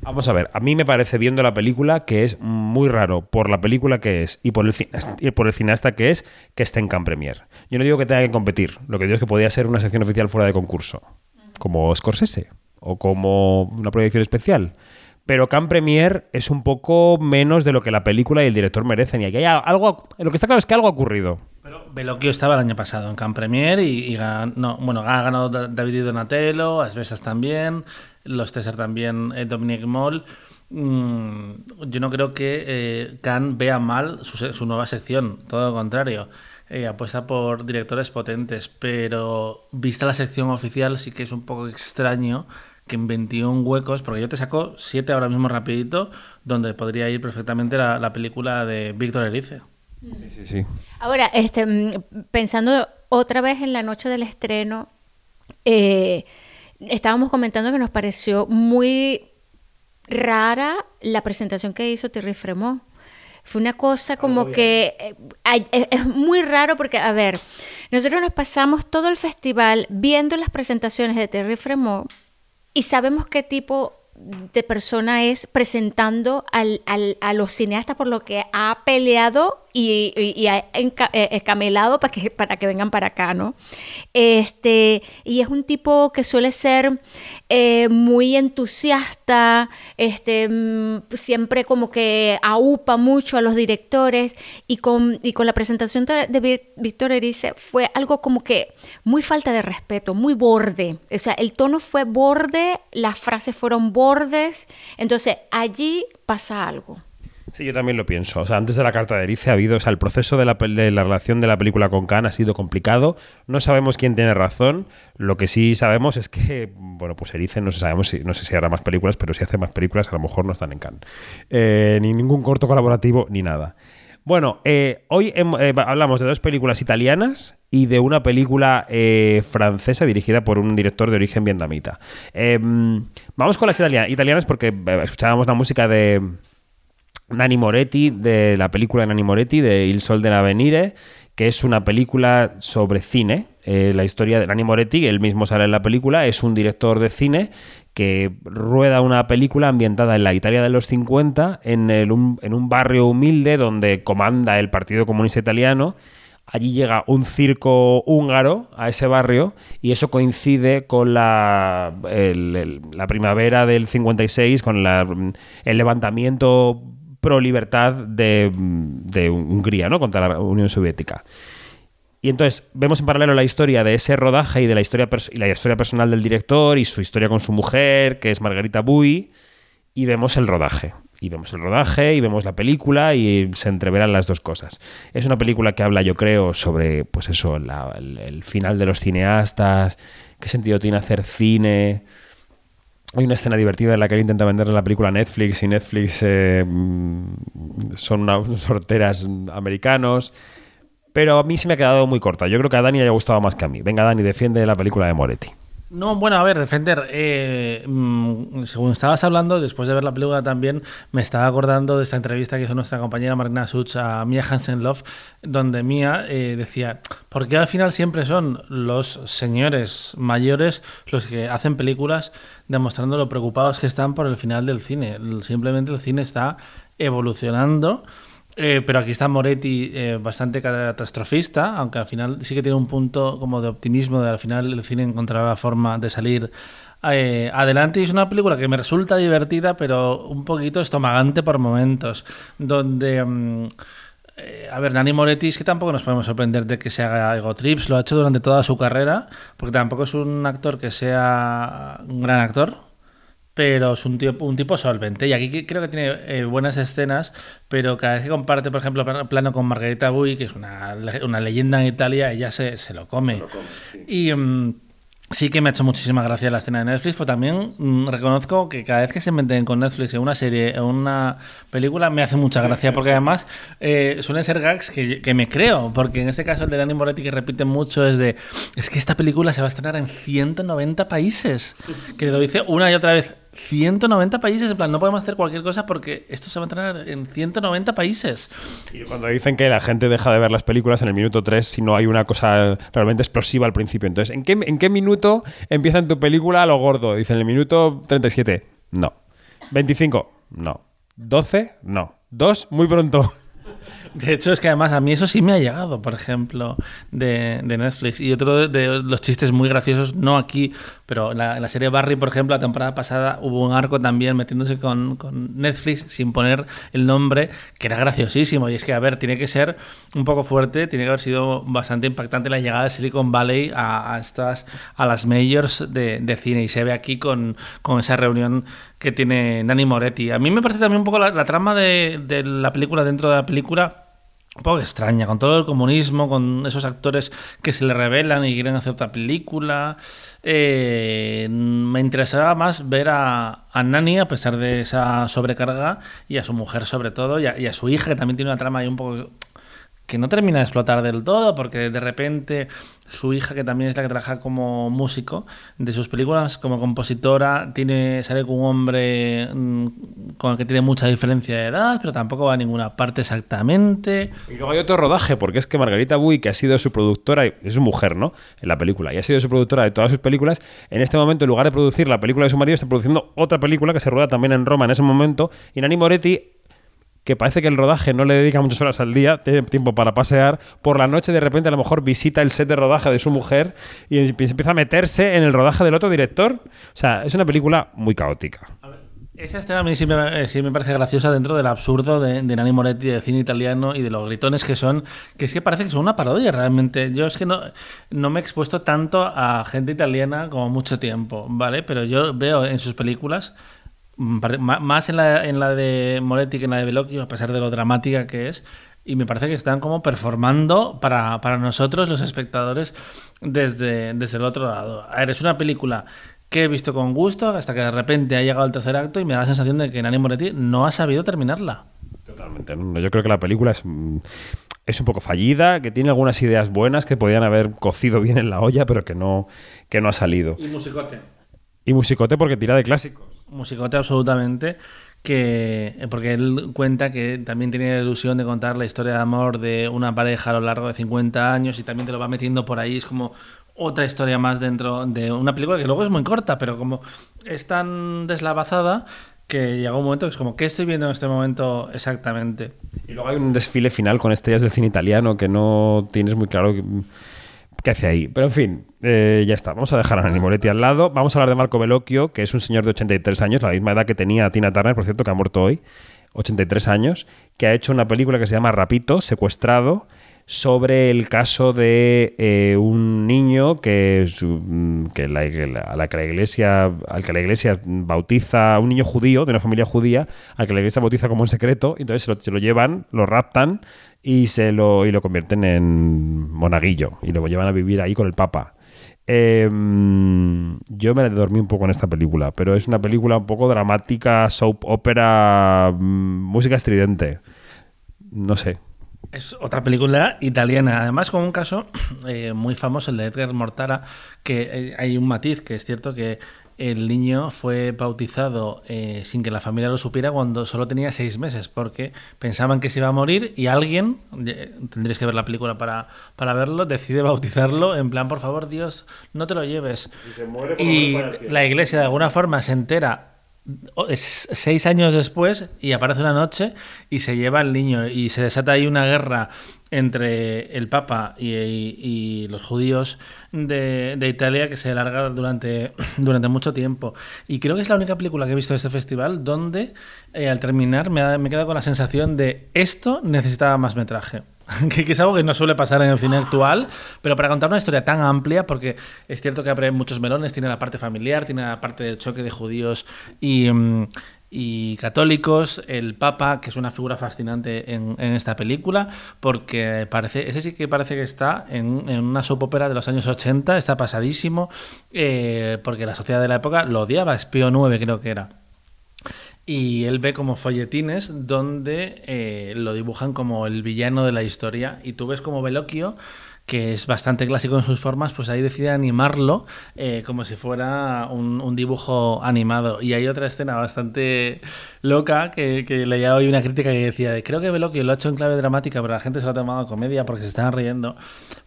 Vamos a ver, a mí me parece viendo la película que es muy raro por la película que es y por el, cineasta, que es que esté en Cannes Premier. Yo no digo que tenga que competir, lo que digo es que podría ser una sección oficial fuera de concurso, como Scorsese o como una proyección especial. Pero Cannes Premier es un poco menos de lo que la película y el director merecen. Y aquí hay algo. Lo que está claro es que algo ha ocurrido. Veloquio estaba el año pasado en Cannes Premier y, bueno, ha ganado Da- David Donatello, Asbestas también, los César también, eh, Dominic Moll. Mm, yo no creo que eh, Cannes vea mal su, nueva sección, todo lo contrario. Eh, apuesta por directores potentes, pero vista la sección oficial sí que es un poco extraño que en 21 huecos, porque yo te saco 7 ahora mismo rapidito, donde podría ir perfectamente la, la película de Víctor Erice. Sí, sí, sí. Ahora, este, mm, pensando otra vez en la noche del estreno, eh, estábamos comentando que nos pareció muy rara la presentación que hizo Thierry Fremont. Fue una cosa como que eh, es, muy raro porque, a ver, nosotros nos pasamos todo el festival viendo las presentaciones de Thierry Fremont y sabemos qué tipo de persona es presentando al, al- a los cineastas por lo que ha peleado y, y- y eh, escamelado para que, para que vengan para acá, ¿no? Este, y es un tipo que suele ser eh, muy entusiasta, este, mm, siempre como que aupa mucho a los directores y con, y con la presentación de, de Ví- Víctor Erice fue algo como que muy falta de respeto, muy borde. O sea, el tono fue borde, las frases fueron bordes, entonces allí pasa algo. Sí, yo también lo pienso. O sea, antes de la carta de Erice ha habido, o sea, el proceso de la, de la relación de la película con Khan ha sido complicado. No sabemos quién tiene razón. Lo que sí sabemos es que, <laughs> bueno, pues Erice no sabemos si, no sé si hará más películas, pero si hace más películas a lo mejor no están en Cannes. Eh, ni ningún corto colaborativo ni nada. Bueno, eh, hoy eh, hablamos de dos películas italianas y de una película eh, francesa dirigida por un director de origen vietnamita. Eh, vamos con las italia- italianas porque eh, escuchábamos la música de, Nani Moretti, de la película de Nani Moretti, de Il Sol dell'Avvenire, que es una película sobre cine. Eh, la historia de Nani Moretti, él mismo sale en la película, es un director de cine que rueda una película ambientada en la Italia de los 50, en, el- un, en un barrio humilde donde comanda el Partido Comunista Italiano. Allí llega un circo húngaro a ese barrio y eso coincide con la, la primavera del 56, con la- el levantamiento pro libertad de, Hungría, ¿no? Contra la Unión Soviética. Y entonces vemos en paralelo la historia de ese rodaje y de la historia, y la historia personal del director y su historia con su mujer, que es Margarita Bui, y vemos el rodaje. Y vemos el rodaje y vemos la película y se entreveran las dos cosas. Es una película que habla, yo creo, sobre, pues eso, el final de los cineastas, qué sentido tiene hacer cine. Hay una escena divertida en la que él intenta vender la película a Netflix y Netflix eh, mm, son unos <laughs> sorteras americanos. Pero a mí se me ha quedado muy corta. Yo creo que a Dani le ha gustado más que a mí. Venga, Dani, defiende la película de Moretti. No, bueno, a ver, Defender, eh, mm, según estabas hablando, después de ver la película también, me estaba acordando de esta entrevista que hizo nuestra compañera Marina Such a Mia Hansen Love, donde Mia eh, decía, ¿por qué al final siempre son los señores mayores los que hacen películas demostrando lo preocupados que están por el final del cine? Simplemente el cine está evolucionando. Eh, pero aquí está Moretti eh, bastante catastrofista, aunque al final sí que tiene un punto como de optimismo de al final el cine encontrará la forma de salir eh, adelante. Y es una película que me resulta divertida, pero un poquito estomagante por momentos, donde... mm, eh, a ver, Nani Moretti es que tampoco nos podemos sorprender de que se haga ego trips, lo ha hecho durante toda su carrera, porque tampoco es un actor que sea un gran actor, pero es un, tío, un tipo solvente. Y aquí creo que tiene eh, buenas escenas, pero cada vez que comparte, por ejemplo, plano- con Margarita Bui, que es una, una leyenda en Italia, ella se, se lo come. Y mm, sí que me ha hecho muchísima gracia la escena de Netflix, pero también mm, reconozco que cada vez que se meten con Netflix en una serie, en una película, me hace mucha gracia, porque además eh, suelen ser gags que, que me creo, porque en este caso el de Dani Moretti que repite mucho es de, es que esta película se va a estrenar en 190 países, que lo dice una y otra vez. 190 países, en plan, no podemos hacer cualquier cosa porque esto se va a entrenar en 190 países. Y cuando dicen que la gente deja de ver las películas en el minuto 3 si no hay una cosa realmente explosiva al principio. Entonces, ¿en qué, en qué minuto empieza tu película lo gordo? Dicen, en el minuto 37. No. 25. No. 12. No. 2. Muy pronto. De hecho, es que además a mí eso sí me ha llegado, por ejemplo, de, de Netflix. Y otro de, los chistes muy graciosos, no aquí, pero la serie Barry, por ejemplo, la temporada pasada hubo un arco también metiéndose con, con Netflix sin poner el nombre, que era graciosísimo. Y es que, a ver, tiene que ser un poco fuerte, tiene que haber sido bastante impactante la llegada de Silicon Valley a, a estas, a las majors de, de cine. Y se ve aquí con, con esa reunión que tiene Nani Moretti. A mí me parece también un poco la, la trama de, de la película dentro de la película un poco extraña, con todo el comunismo, con esos actores que se le revelan y quieren hacer otra película. Eh, me interesaba más ver a, a Nani, a pesar de esa sobrecarga, y a su mujer sobre todo, y a, y a su hija, que también tiene una trama ahí un poco que no termina de explotar del todo, porque de repente su hija, que también es la que trabaja como músico de sus películas, como compositora, tiene sale con un hombre mm, con el que tiene mucha diferencia de edad, pero tampoco va a ninguna parte exactamente. Y luego hay otro rodaje, porque es que Margarita Bui, que ha sido su productora, es su mujer, ¿no? En la película, y ha sido su productora de todas sus películas, en este momento, en lugar de producir la película de su marido, está produciendo otra película que se rueda también en Roma en ese momento, y Nani Moretti que parece que el rodaje no le dedica muchas horas al día, tiene tiempo para pasear, por la noche de repente a lo mejor visita el set de rodaje de su mujer y empieza a meterse en el rodaje del otro director. O sea, es una película muy caótica. Esa escena a mí sí me, eh, sí me parece graciosa dentro del absurdo de, de Nani Moretti, de cine italiano y de los gritones que son, que es que parece que son una parodia realmente. Yo es que no, no me he expuesto tanto a gente italiana como mucho tiempo, ¿vale? Pero yo veo en sus películas, más en la, en la de Moretti que en la de Bellocchio, a pesar de lo dramática que es, y me parece que están como performando para, para nosotros, los espectadores, desde, desde el otro lado. A ver, es una película que he visto con gusto hasta que de repente ha llegado el tercer acto y me da la sensación de que Nani Moretti no ha sabido terminarla. Totalmente. Yo creo que la película es, mm, es un poco fallida, que tiene algunas ideas buenas que podían haber cocido bien en la olla, pero que no, que no ha salido. Y musicote. Y musicote porque tira de clásicos. Musicote absolutamente. Que, eh, porque él cuenta que también tiene la ilusión de contar la historia de amor de una pareja a lo largo de 50 años y también te lo va metiendo por ahí. Es como otra historia más dentro de una película que luego es muy corta, pero como es tan deslavazada que llega un momento que es como, ¿qué estoy viendo en este momento exactamente? Y luego hay un desfile final con estrellas del cine italiano que no tienes muy claro qué, hace ahí. Pero en fin, eh, ya está. Vamos a dejar a Nani Moretti al lado. Vamos a hablar de Marco Bellocchio, que es un señor de 83 años, la misma edad que tenía Tina Turner, por cierto, que ha muerto hoy. 83 años, que ha hecho una película que se llama Rapito, secuestrado, sobre el caso de eh, un niño que, mm, que la, la que la iglesia al que la iglesia bautiza un niño judío de una familia judía al que la iglesia bautiza como en secreto y entonces se lo, llevan lo raptan y se lo y lo convierten en monaguillo y lo llevan a vivir ahí con el papa Eh, yo me dormí un poco en esta película, pero es una película un poco dramática, soap opera, mm, música estridente. No sé. Es otra película italiana, además con un caso <clears throat> eh, muy famoso, el de Edgar Mortara, que eh, hay un matiz, que es cierto que el niño fue bautizado eh, sin que la familia lo supiera cuando solo tenía seis meses, porque pensaban que se iba a morir y alguien, eh, tendréis que ver la película para, para verlo, decide bautizarlo en plan, por favor, Dios, no te lo lleves. Y la iglesia de alguna forma se entera seis años después y aparece una noche y se lleva al niño y se desata ahí una guerra entre el Papa y, los judíos de, Italia que se alarga durante, <clears throat> durante mucho tiempo. Y creo que es la única película que he visto de este festival donde eh, al terminar me, ha- me he quedado con la sensación de esto necesitaba más metraje. <laughs> que, es algo que no suele pasar en el cine actual, pero para contar una historia tan amplia, porque es cierto que abre muchos melones, tiene la parte familiar, tiene la parte del choque de judíos y, mm, y católicos, el Papa, que es una figura fascinante en, en esta película, porque parece, ese sí que parece que está en, en una soap opera de los años 80, está pasadísimo, eh, porque la sociedad de la época lo odiaba, Espío 9 creo que era. Y él ve como folletines donde eh, lo dibujan como el villano de la historia. Y tú ves como Veloquio, que es bastante clásico en sus formas, pues ahí decide animarlo eh, como si fuera un, dibujo animado. Y hay otra escena bastante loca que, que leía hoy una crítica que decía, de, creo que Veloquio lo ha hecho en clave dramática, pero la gente se lo ha tomado comedia porque se están riendo.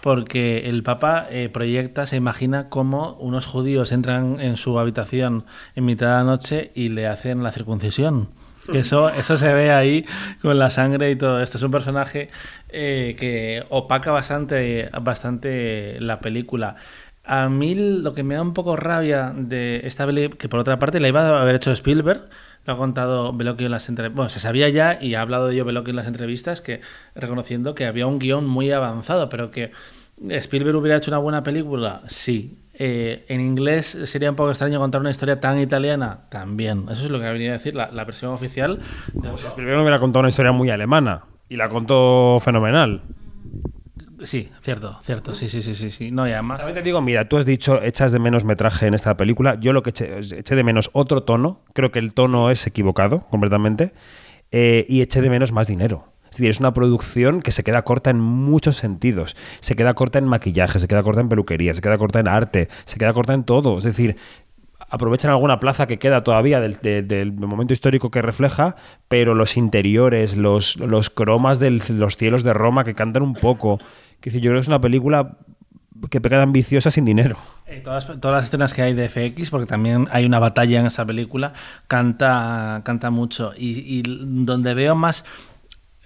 Porque el Papa eh, proyecta, se imagina cómo unos judíos entran en su habitación en mitad de la noche y le hacen la circuncisión. Que eso, eso se ve ahí con la sangre y todo esto. Es un personaje eh, que opaca bastante, bastante la película. A mí lo que me da un poco rabia de esta peli, que por otra parte la iba a haber hecho Spielberg, lo ha contado Veloquio en las entrevistas. Bueno, se sabía ya y ha hablado de ello Veloquio en las entrevistas, que reconociendo que había un guion muy avanzado, pero que Spielberg hubiera hecho una buena película, sí. Eh, en inglés sería un poco extraño contar una historia tan italiana, también. Eso es lo que venido a decir la, la versión oficial. Spielberg me hubiera contado una historia muy alemana y la contó fenomenal. Sí, cierto, cierto, sí, sí, sí, sí, sí. No, y además... También te digo, mira, tú has dicho echas de menos metraje en esta película. Yo lo que eché, eché de menos otro tono. Creo que el tono es equivocado completamente. eh, y eché de menos más dinero. Es decir, es una producción que se queda corta en muchos sentidos. Se queda corta en maquillaje, se queda corta en peluquería, se queda corta en arte, se queda corta en todo. Es decir, aprovechan alguna plaza que queda todavía del, de- del momento histórico que refleja, pero los interiores, los, los cromas de los cielos de Roma que cantan un poco. Que decir, yo creo que es una película que pega ambiciosa sin dinero. Eh, Todas, todas las escenas que hay de FX, porque también hay una batalla en esta película, canta, canta mucho. Y donde veo más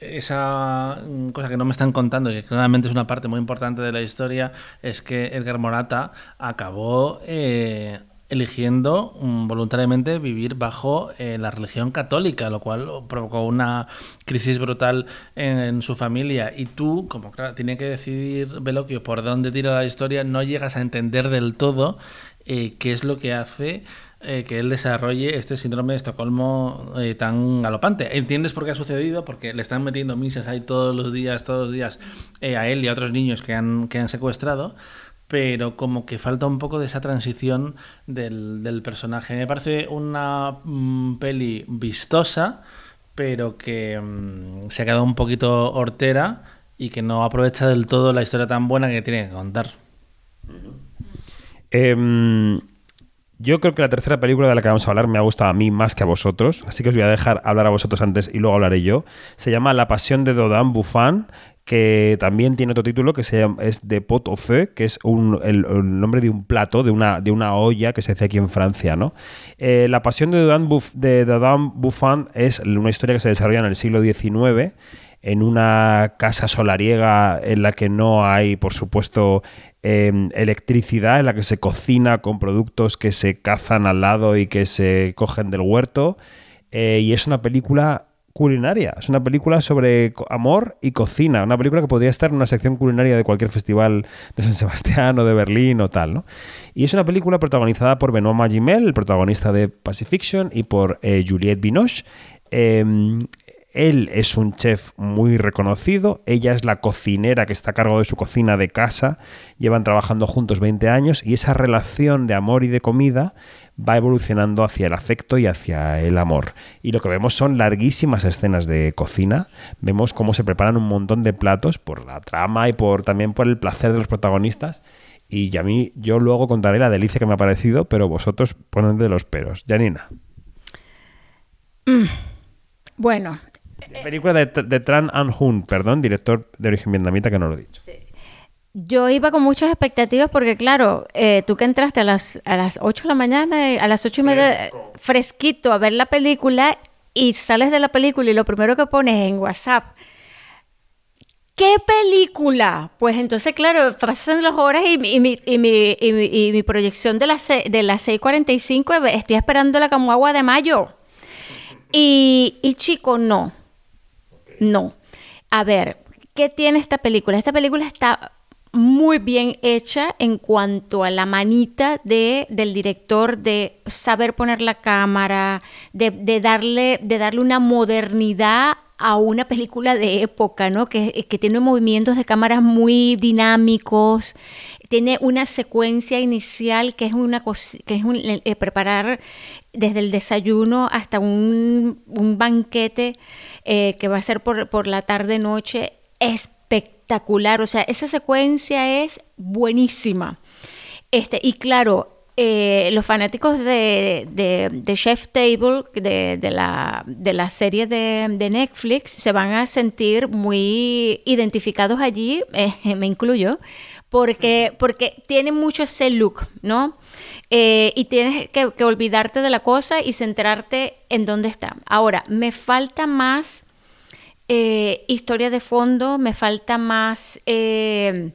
esa mm, cosa que no me están contando que claramente es una parte muy importante de la historia es que Edgar Morata acabó eh, eligiendo mm, voluntariamente vivir bajo eh, la religión católica, lo cual provocó una crisis brutal en, en su familia. Y tú, como claro, tiene que decidir Veloquio por dónde tira la historia, no llegas a entender del todo eh, qué es lo que hace eh, que él desarrolle este síndrome de Estocolmo eh, tan galopante. ¿Entiendes por qué ha sucedido? Porque le están metiendo misas ahí todos los días, todos los días, eh, a él y a otros niños que han, que han secuestrado, pero como que falta un poco de esa transición del, del personaje. Me parece una mm, peli vistosa, pero que mm, se ha quedado un poquito hortera y que no aprovecha del todo la historia tan buena que tiene que contar. Em, yo creo que la tercera película de la que vamos a hablar me ha gustado a mí más que a vosotros, así que os voy a dejar hablar a vosotros antes y luego hablaré yo. Se llama La Pasión de Dodin Buffon, que también tiene otro título que se llama, es de Pot au Feu, que es el, nombre de un plato, de una, olla que se hace aquí en Francia. ¿no? Eh, la Pasión de Dodin Buffon es una historia que se desarrolla en el siglo XIX en una casa solariega en la que no hay, por supuesto, eh, electricidad, en la que se cocina con productos que se cazan al lado y que se cogen del huerto. Eh, y es una película culinaria. Es una película sobre amor y cocina. Una película que podría estar en una sección culinaria de cualquier festival de San Sebastián o de Berlín o tal, ¿no? Y es una película protagonizada por Benoît Magimel, el protagonista de Pacifiction, y por eh, Juliette Binoche. Eh, él es un chef muy reconocido, ella es la cocinera que está a cargo de su cocina de casa, llevan trabajando juntos 20 años y esa relación de amor y de comida va evolucionando hacia el afecto y hacia el amor. Y lo que vemos son larguísimas escenas de cocina, vemos cómo se preparan un montón de platos por la trama y por también por el placer de los protagonistas. Y a mí, yo luego contaré la delicia que me ha parecido, pero vosotros poned de los peros. Janina. Mm. Bueno, Película de, de Tran Anh Hun, perdón, director de origen vietnamita, que no lo he dicho. yo iba con muchas expectativas porque, claro, eh, tú que entraste a las, a las 8 de la mañana, eh, a las 8 y media, fresquito a ver la película y sales de la película y lo primero que pones en WhatsApp. ¿Qué película? Pues entonces, claro, pasan las horas y, mi- y mi, y, mi, y, mi, y mi proyección de las, de las 6.45, eh, estoy esperando la como agua de mayo. Y, y chico, no. No. A ver, ¿qué tiene esta película? Esta película está muy bien hecha en cuanto a la manita de, del director de saber poner la cámara, de, darle, de darle una modernidad a una película de época, ¿no? Que, que tiene movimientos de cámaras muy dinámicos, tiene una secuencia inicial que es una que es un- eh, preparar desde el desayuno hasta un, banquete eh, que va a ser por, por la tarde noche espectacular. O sea, esa secuencia es buenísima. Este, y claro, eh, los fanáticos de, de- Chef Table, de, de la, de la serie de, Netflix, se van a sentir muy identificados allí, <laughs> me incluyo, porque, porque tiene mucho ese look, ¿no? Eh, y tienes que, olvidarte de la cosa y centrarte en dónde está. Ahora, me falta más eh, historia de fondo, me falta más... eh,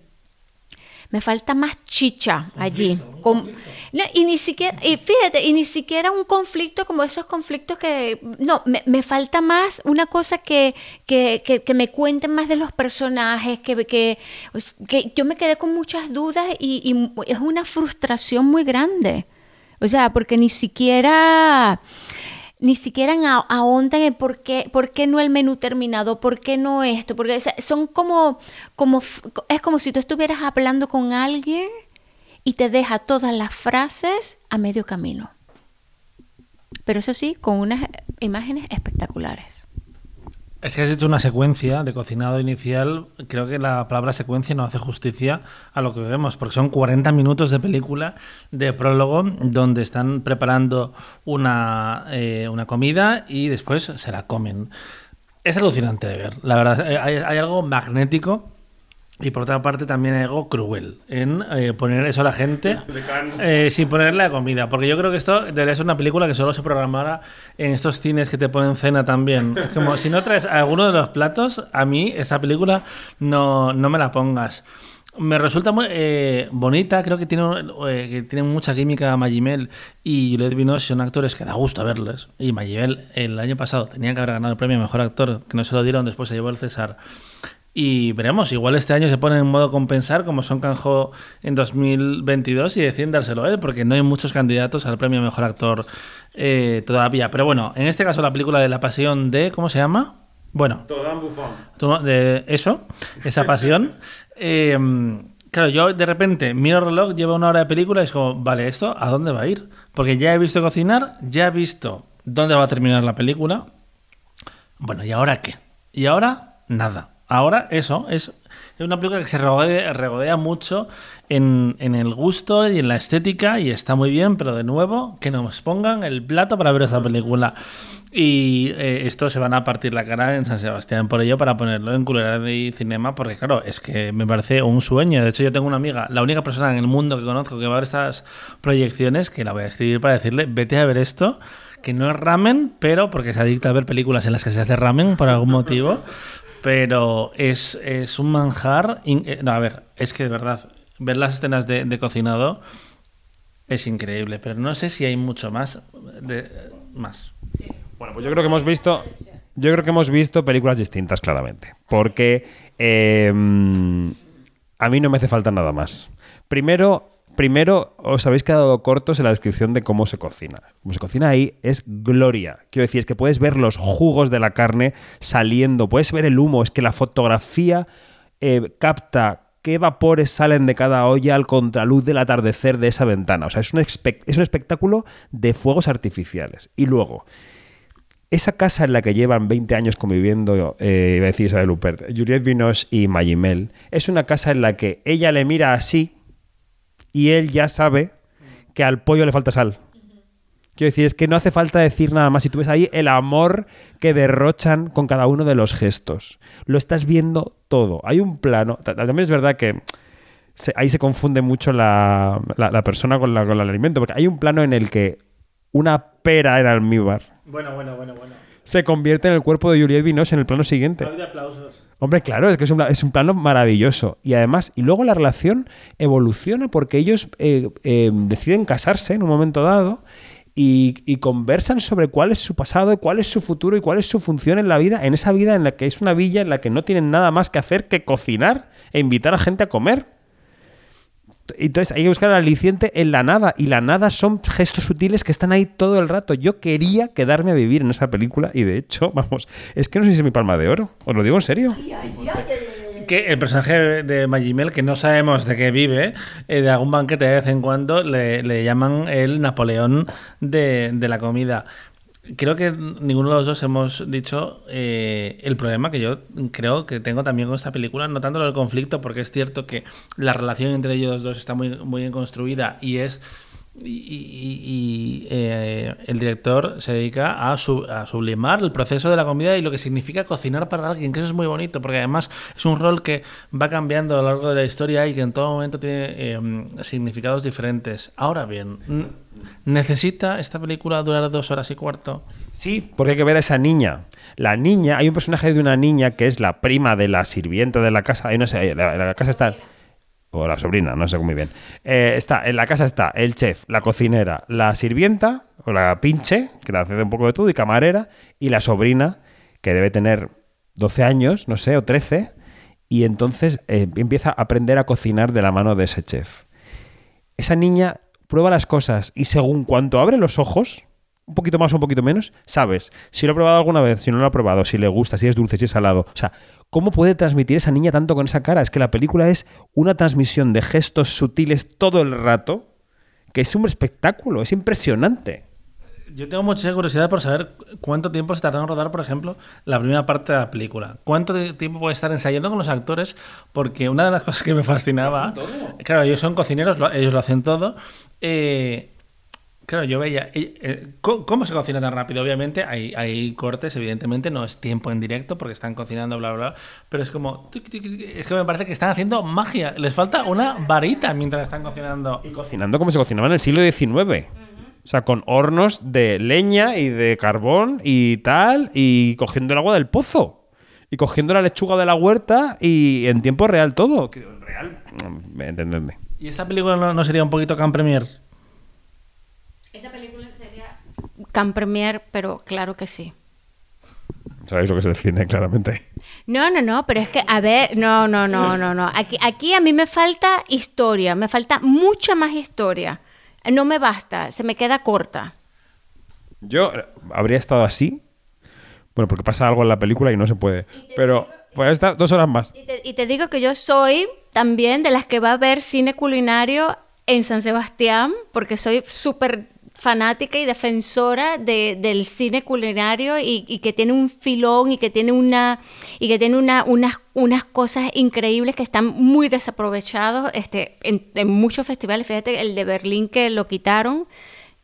me falta más chicha allí. Con- no, y ni siquiera, y fíjate, y ni siquiera un conflicto como esos conflictos que. No, me, me falta más una cosa que, que, que, que me cuenten más de los personajes, que, que, que yo me quedé con muchas dudas y, y es una frustración muy grande. O sea, porque ni siquiera ni siquiera ahondan en por qué, por qué no el menú terminado, por qué no esto, porque son como, como, es como si tú estuvieras hablando con alguien y te deja todas las frases a medio camino. Pero eso sí, con unas imágenes espectaculares. Es que has hecho una secuencia de cocinado inicial. Creo que la palabra secuencia no hace justicia a lo que vemos, porque son 40 minutos de película de prólogo donde están preparando una, eh, una comida y después se la comen. Es alucinante de ver, la verdad. eh, Hay, hay algo magnético y por otra parte también hay algo cruel en eh, poner eso a la gente <laughs> eh, sin ponerle la comida. Porque yo creo que esto debería ser una película que solo se programara en estos cines que te ponen cena también. Es como si no traes alguno de los platos, a mí esta película no, no me la pongas. Me resulta muy eh, bonita, creo que tiene, eh, que tienen mucha química Magimel y Juliette Binoche, son actores que da gusto verles. Y Magimel el año pasado tenía que haber ganado el premio a Mejor Actor, que no se lo dieron, después se llevó el César. Y veremos, igual este año se pone en modo compensar, como Son Kang-ho en 2022, y deciden dárselo a él, porque no hay muchos candidatos al premio Mejor Actor eh, todavía. Pero bueno, en este caso la película de La Pasión de... ¿Cómo se llama? Bueno, de eso, esa pasión. <laughs> Eh, claro, yo de repente miro el reloj, lleva una hora de película y es como, vale, ¿esto a dónde va a ir? Porque ya he visto cocinar, ya he visto dónde va a terminar la película. Bueno, ¿y ahora qué? Y ahora nada. Ahora eso es una película que se regodea, regodea mucho en, en el gusto y en la estética y está muy bien, pero de nuevo que nos pongan el plato para ver esa película. Y eh, esto se van a partir la cara en San Sebastián por ello para ponerlo en Culera de Cinema, porque claro, es que me parece un sueño. De hecho, yo tengo una amiga, la única persona en el mundo que conozco que va a ver estas proyecciones, que la voy a escribir para decirle, vete a ver esto, que no es ramen, pero porque se adicta a ver películas en las que se hace ramen por algún motivo. Pero es, es un manjar. eh, no, a ver, es que de verdad, ver las escenas de, de cocinado es increíble, pero no sé si hay mucho más. De, más. Bueno, pues yo creo que hemos visto. Yo creo que hemos visto películas distintas, claramente. Porque eh, a mí no me hace falta nada más. Primero, primero, os habéis quedado cortos en la descripción de cómo se cocina. Cómo se cocina ahí es gloria. Quiero decir, es que puedes ver los jugos de la carne saliendo, puedes ver el humo, es que la fotografía eh, capta qué vapores salen de cada olla al contraluz del atardecer de esa ventana. O sea, es un, es un espectáculo de fuegos artificiales. Y luego, esa casa en la que llevan 20 años conviviendo, eh, iba a decir Isabel Huppert, Juliette Binoche y Magimel, es una casa en la que ella le mira así y él ya sabe que al pollo le falta sal. Quiero decir, es que no hace falta decir nada más. Si tú ves ahí el amor que derrochan con cada uno de los gestos. Lo estás viendo todo. Hay un plano. ta- También es verdad que se- ahí se confunde mucho la, la- la persona con, la, con el alimento. Porque hay un plano en el que una pera en almíbar Bueno, bueno, bueno, bueno. se convierte en el cuerpo de Juliette Binoche en el plano siguiente. De aplausos. Hombre, claro, es que es un, plano maravilloso. Y además, y luego la relación evoluciona porque ellos eh, eh, deciden casarse en un momento dado y, y conversan sobre cuál es su pasado, cuál es su futuro y cuál es su función en la vida, en esa vida en la que es una villa en la que no tienen nada más que hacer que cocinar e invitar a gente a comer. Entonces hay que buscar el aliciente en la nada. Y la nada son gestos sutiles que están ahí todo el rato. Yo quería quedarme a vivir en esa película y de hecho, <laughs> vamos, es que no sé si es mi palma de oro. Os lo digo en serio. Que el personaje de Magimel, que no sabemos de qué vive, eh, de algún banquete de vez en cuando le, le llaman el Napoleón de, de la comida. Creo que ninguno de los dos hemos dicho eh, el problema que yo creo que tengo también con esta película, no tanto del conflicto, porque es cierto que la relación entre ellos dos está muy, muy bien construida y es y, eh, el director se dedica a, su- a sublimar el proceso de la comida y lo que significa cocinar para alguien, que eso es muy bonito, porque además es un rol que va cambiando a lo largo de la historia y que en todo momento tiene eh, significados diferentes. Ahora bien, ¿necesita esta película durar dos horas y cuarto? Sí, porque hay que ver a esa niña. La niña, hay un personaje de una niña que es la prima de la sirvienta de la casa. Ahí no sé, la, la casa está. O la sobrina, no sé muy bien. Eh, está, en la casa está el chef, la cocinera, la sirvienta, o la pinche, que le hace de un poco de todo, y camarera, y la sobrina, que debe tener 12 años, no sé, o 13, y entonces eh, empieza a aprender a cocinar de la mano de ese chef. Esa niña prueba las cosas y según cuanto abre los ojos, un poquito más o un poquito menos, sabes si lo ha probado alguna vez, si no lo ha probado, si le gusta, si es dulce, si es salado. O sea, ¿cómo puede transmitir esa niña tanto con esa cara? Es que la película es una transmisión de gestos sutiles todo el rato, que es un espectáculo, es impresionante. Yo tengo mucha curiosidad por saber cuánto tiempo se tardó en rodar, por ejemplo, la primera parte de la película. ¿Cuánto tiempo puede estar ensayando con los actores? Porque una de las cosas que me fascinaba. Claro, ellos son cocineros, lo- ellos lo hacen todo. Eh, claro, yo veía. eh, ¿cómo, se cocina tan rápido? Obviamente hay, hay cortes, evidentemente, no es tiempo en directo porque están cocinando, bla, bla, bla. Pero es como. Es que me parece que están haciendo magia. Les falta una varita mientras están cocinando. Y Cocinando como se cocinaba en el siglo XIX. O sea, con hornos de leña y de carbón y tal, y cogiendo el agua del pozo. Y cogiendo la lechuga de la huerta y en tiempo real todo. Real, mm, entendedme. ¿Y esta película no, no sería un poquito Can Premier? Esa película sería Can Premier, pero claro que sí. Sabéis lo que es el cine, claramente. No, no, no, pero es que, a ver, no, no, no, no, no. Aquí, aquí a mí me falta historia, me falta mucha más historia. No me basta, se me queda corta. Yo habría estado así. Bueno, porque pasa algo en la película y no se puede. Pero pues está dos horas más. Y te, y te digo que yo soy también de las que va a ver cine culinario en San Sebastián, porque soy súper fanática y defensora de- del cine culinario y, y que tiene un filón y que tiene una y que tiene una, unas, unas cosas increíbles que están muy desaprovechados este, en, en muchos festivales. Fíjate el de Berlín que lo quitaron,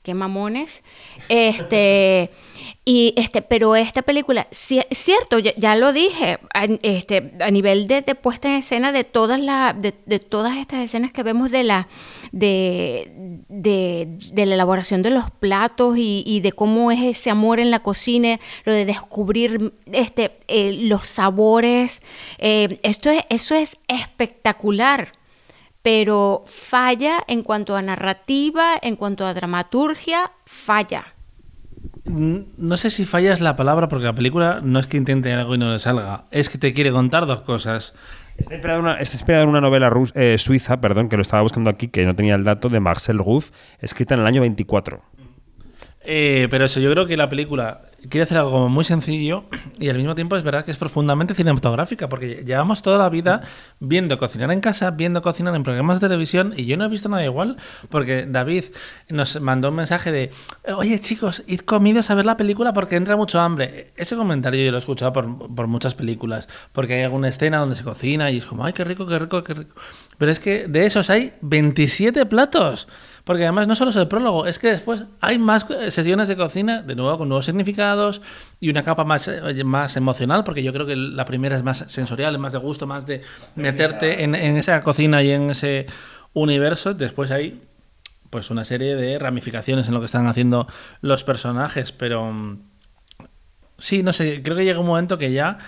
qué mamones. Este <laughs> y este, pero esta película, ci- cierto, ya, lo dije, a, este, a nivel de, puesta en escena de todas las, de, de todas estas escenas que vemos de la, de, de, de la elaboración de los platos y, y de cómo es ese amor en la cocina, lo de descubrir este, eh, los sabores, eh, esto es, eso es espectacular pero falla en cuanto a narrativa, en cuanto a dramaturgia, falla. No sé si fallas la palabra porque la película no es que intente algo y no le salga, es que te quiere contar dos cosas. Está inspirada en una, está inspirada en una novela rus- eh, suiza, perdón, que lo estaba buscando aquí, que no tenía el dato, de Marcel Ruff, escrita en el año 24. Eh, pero eso, yo creo que la película quiere hacer algo muy sencillo y al mismo tiempo es verdad que es profundamente cinematográfica, porque llevamos toda la vida viendo cocinar en casa, viendo cocinar en programas de televisión y yo no he visto nada igual, porque David nos mandó un mensaje de, oye chicos, id comidos a ver la película porque entra mucho hambre. Ese comentario yo lo he escuchado por, por muchas películas, porque hay alguna escena donde se cocina y es como, ay, qué rico, qué rico, qué rico. Pero es que de esos hay 27 platos. Porque además no solo es el prólogo, es que después hay más sesiones de cocina, de nuevo con nuevos significados y una capa más, eh, más emocional, porque yo creo que la primera es más sensorial, es más de gusto, más de meterte en, en esa cocina y en ese universo. Después hay pues una serie de ramificaciones en lo que están haciendo los personajes, pero mm, sí, no sé, creo que llega un momento que ya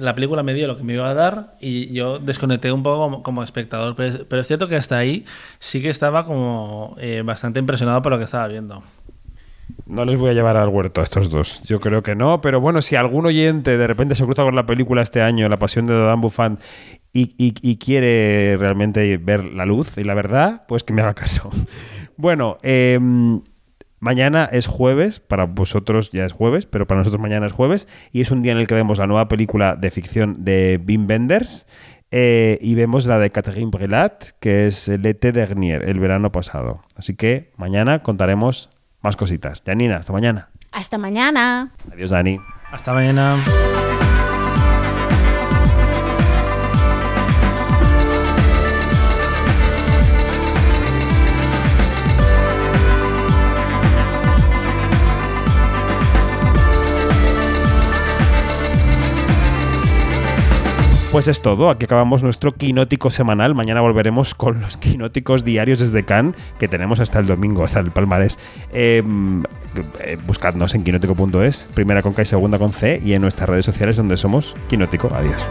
la película me dio lo que me iba a dar y yo desconecté un poco como, espectador, pero es, cierto que hasta ahí sí que estaba como eh, bastante impresionado por lo que estaba viendo. No les voy a llevar al huerto a estos dos. Yo creo que no, pero bueno, si algún oyente de repente se cruza con la película este año, La Pasión de Dodán Buffant, y, y- y quiere realmente ver la luz y la verdad, pues que me haga caso. <laughs> Bueno, eh, mañana es jueves, para vosotros ya es jueves, pero para nosotros mañana es jueves, y es un día en el que vemos la nueva película de ficción de Wim Wenders. eh, y vemos la de Catherine Brelat, que es L'été dernier, el verano pasado. Así que mañana contaremos más cositas. Janina, hasta mañana. Hasta mañana. Adiós, Dani. Hasta mañana. Pues es todo, aquí acabamos nuestro quinótico semanal. Mañana volveremos con los quinóticos diarios desde Cannes, que tenemos hasta el domingo, hasta el palmarés. Eh, eh, buscadnos en quinótico.es, primera con K y segunda con C, y en nuestras redes sociales donde somos Quinótico. Adiós.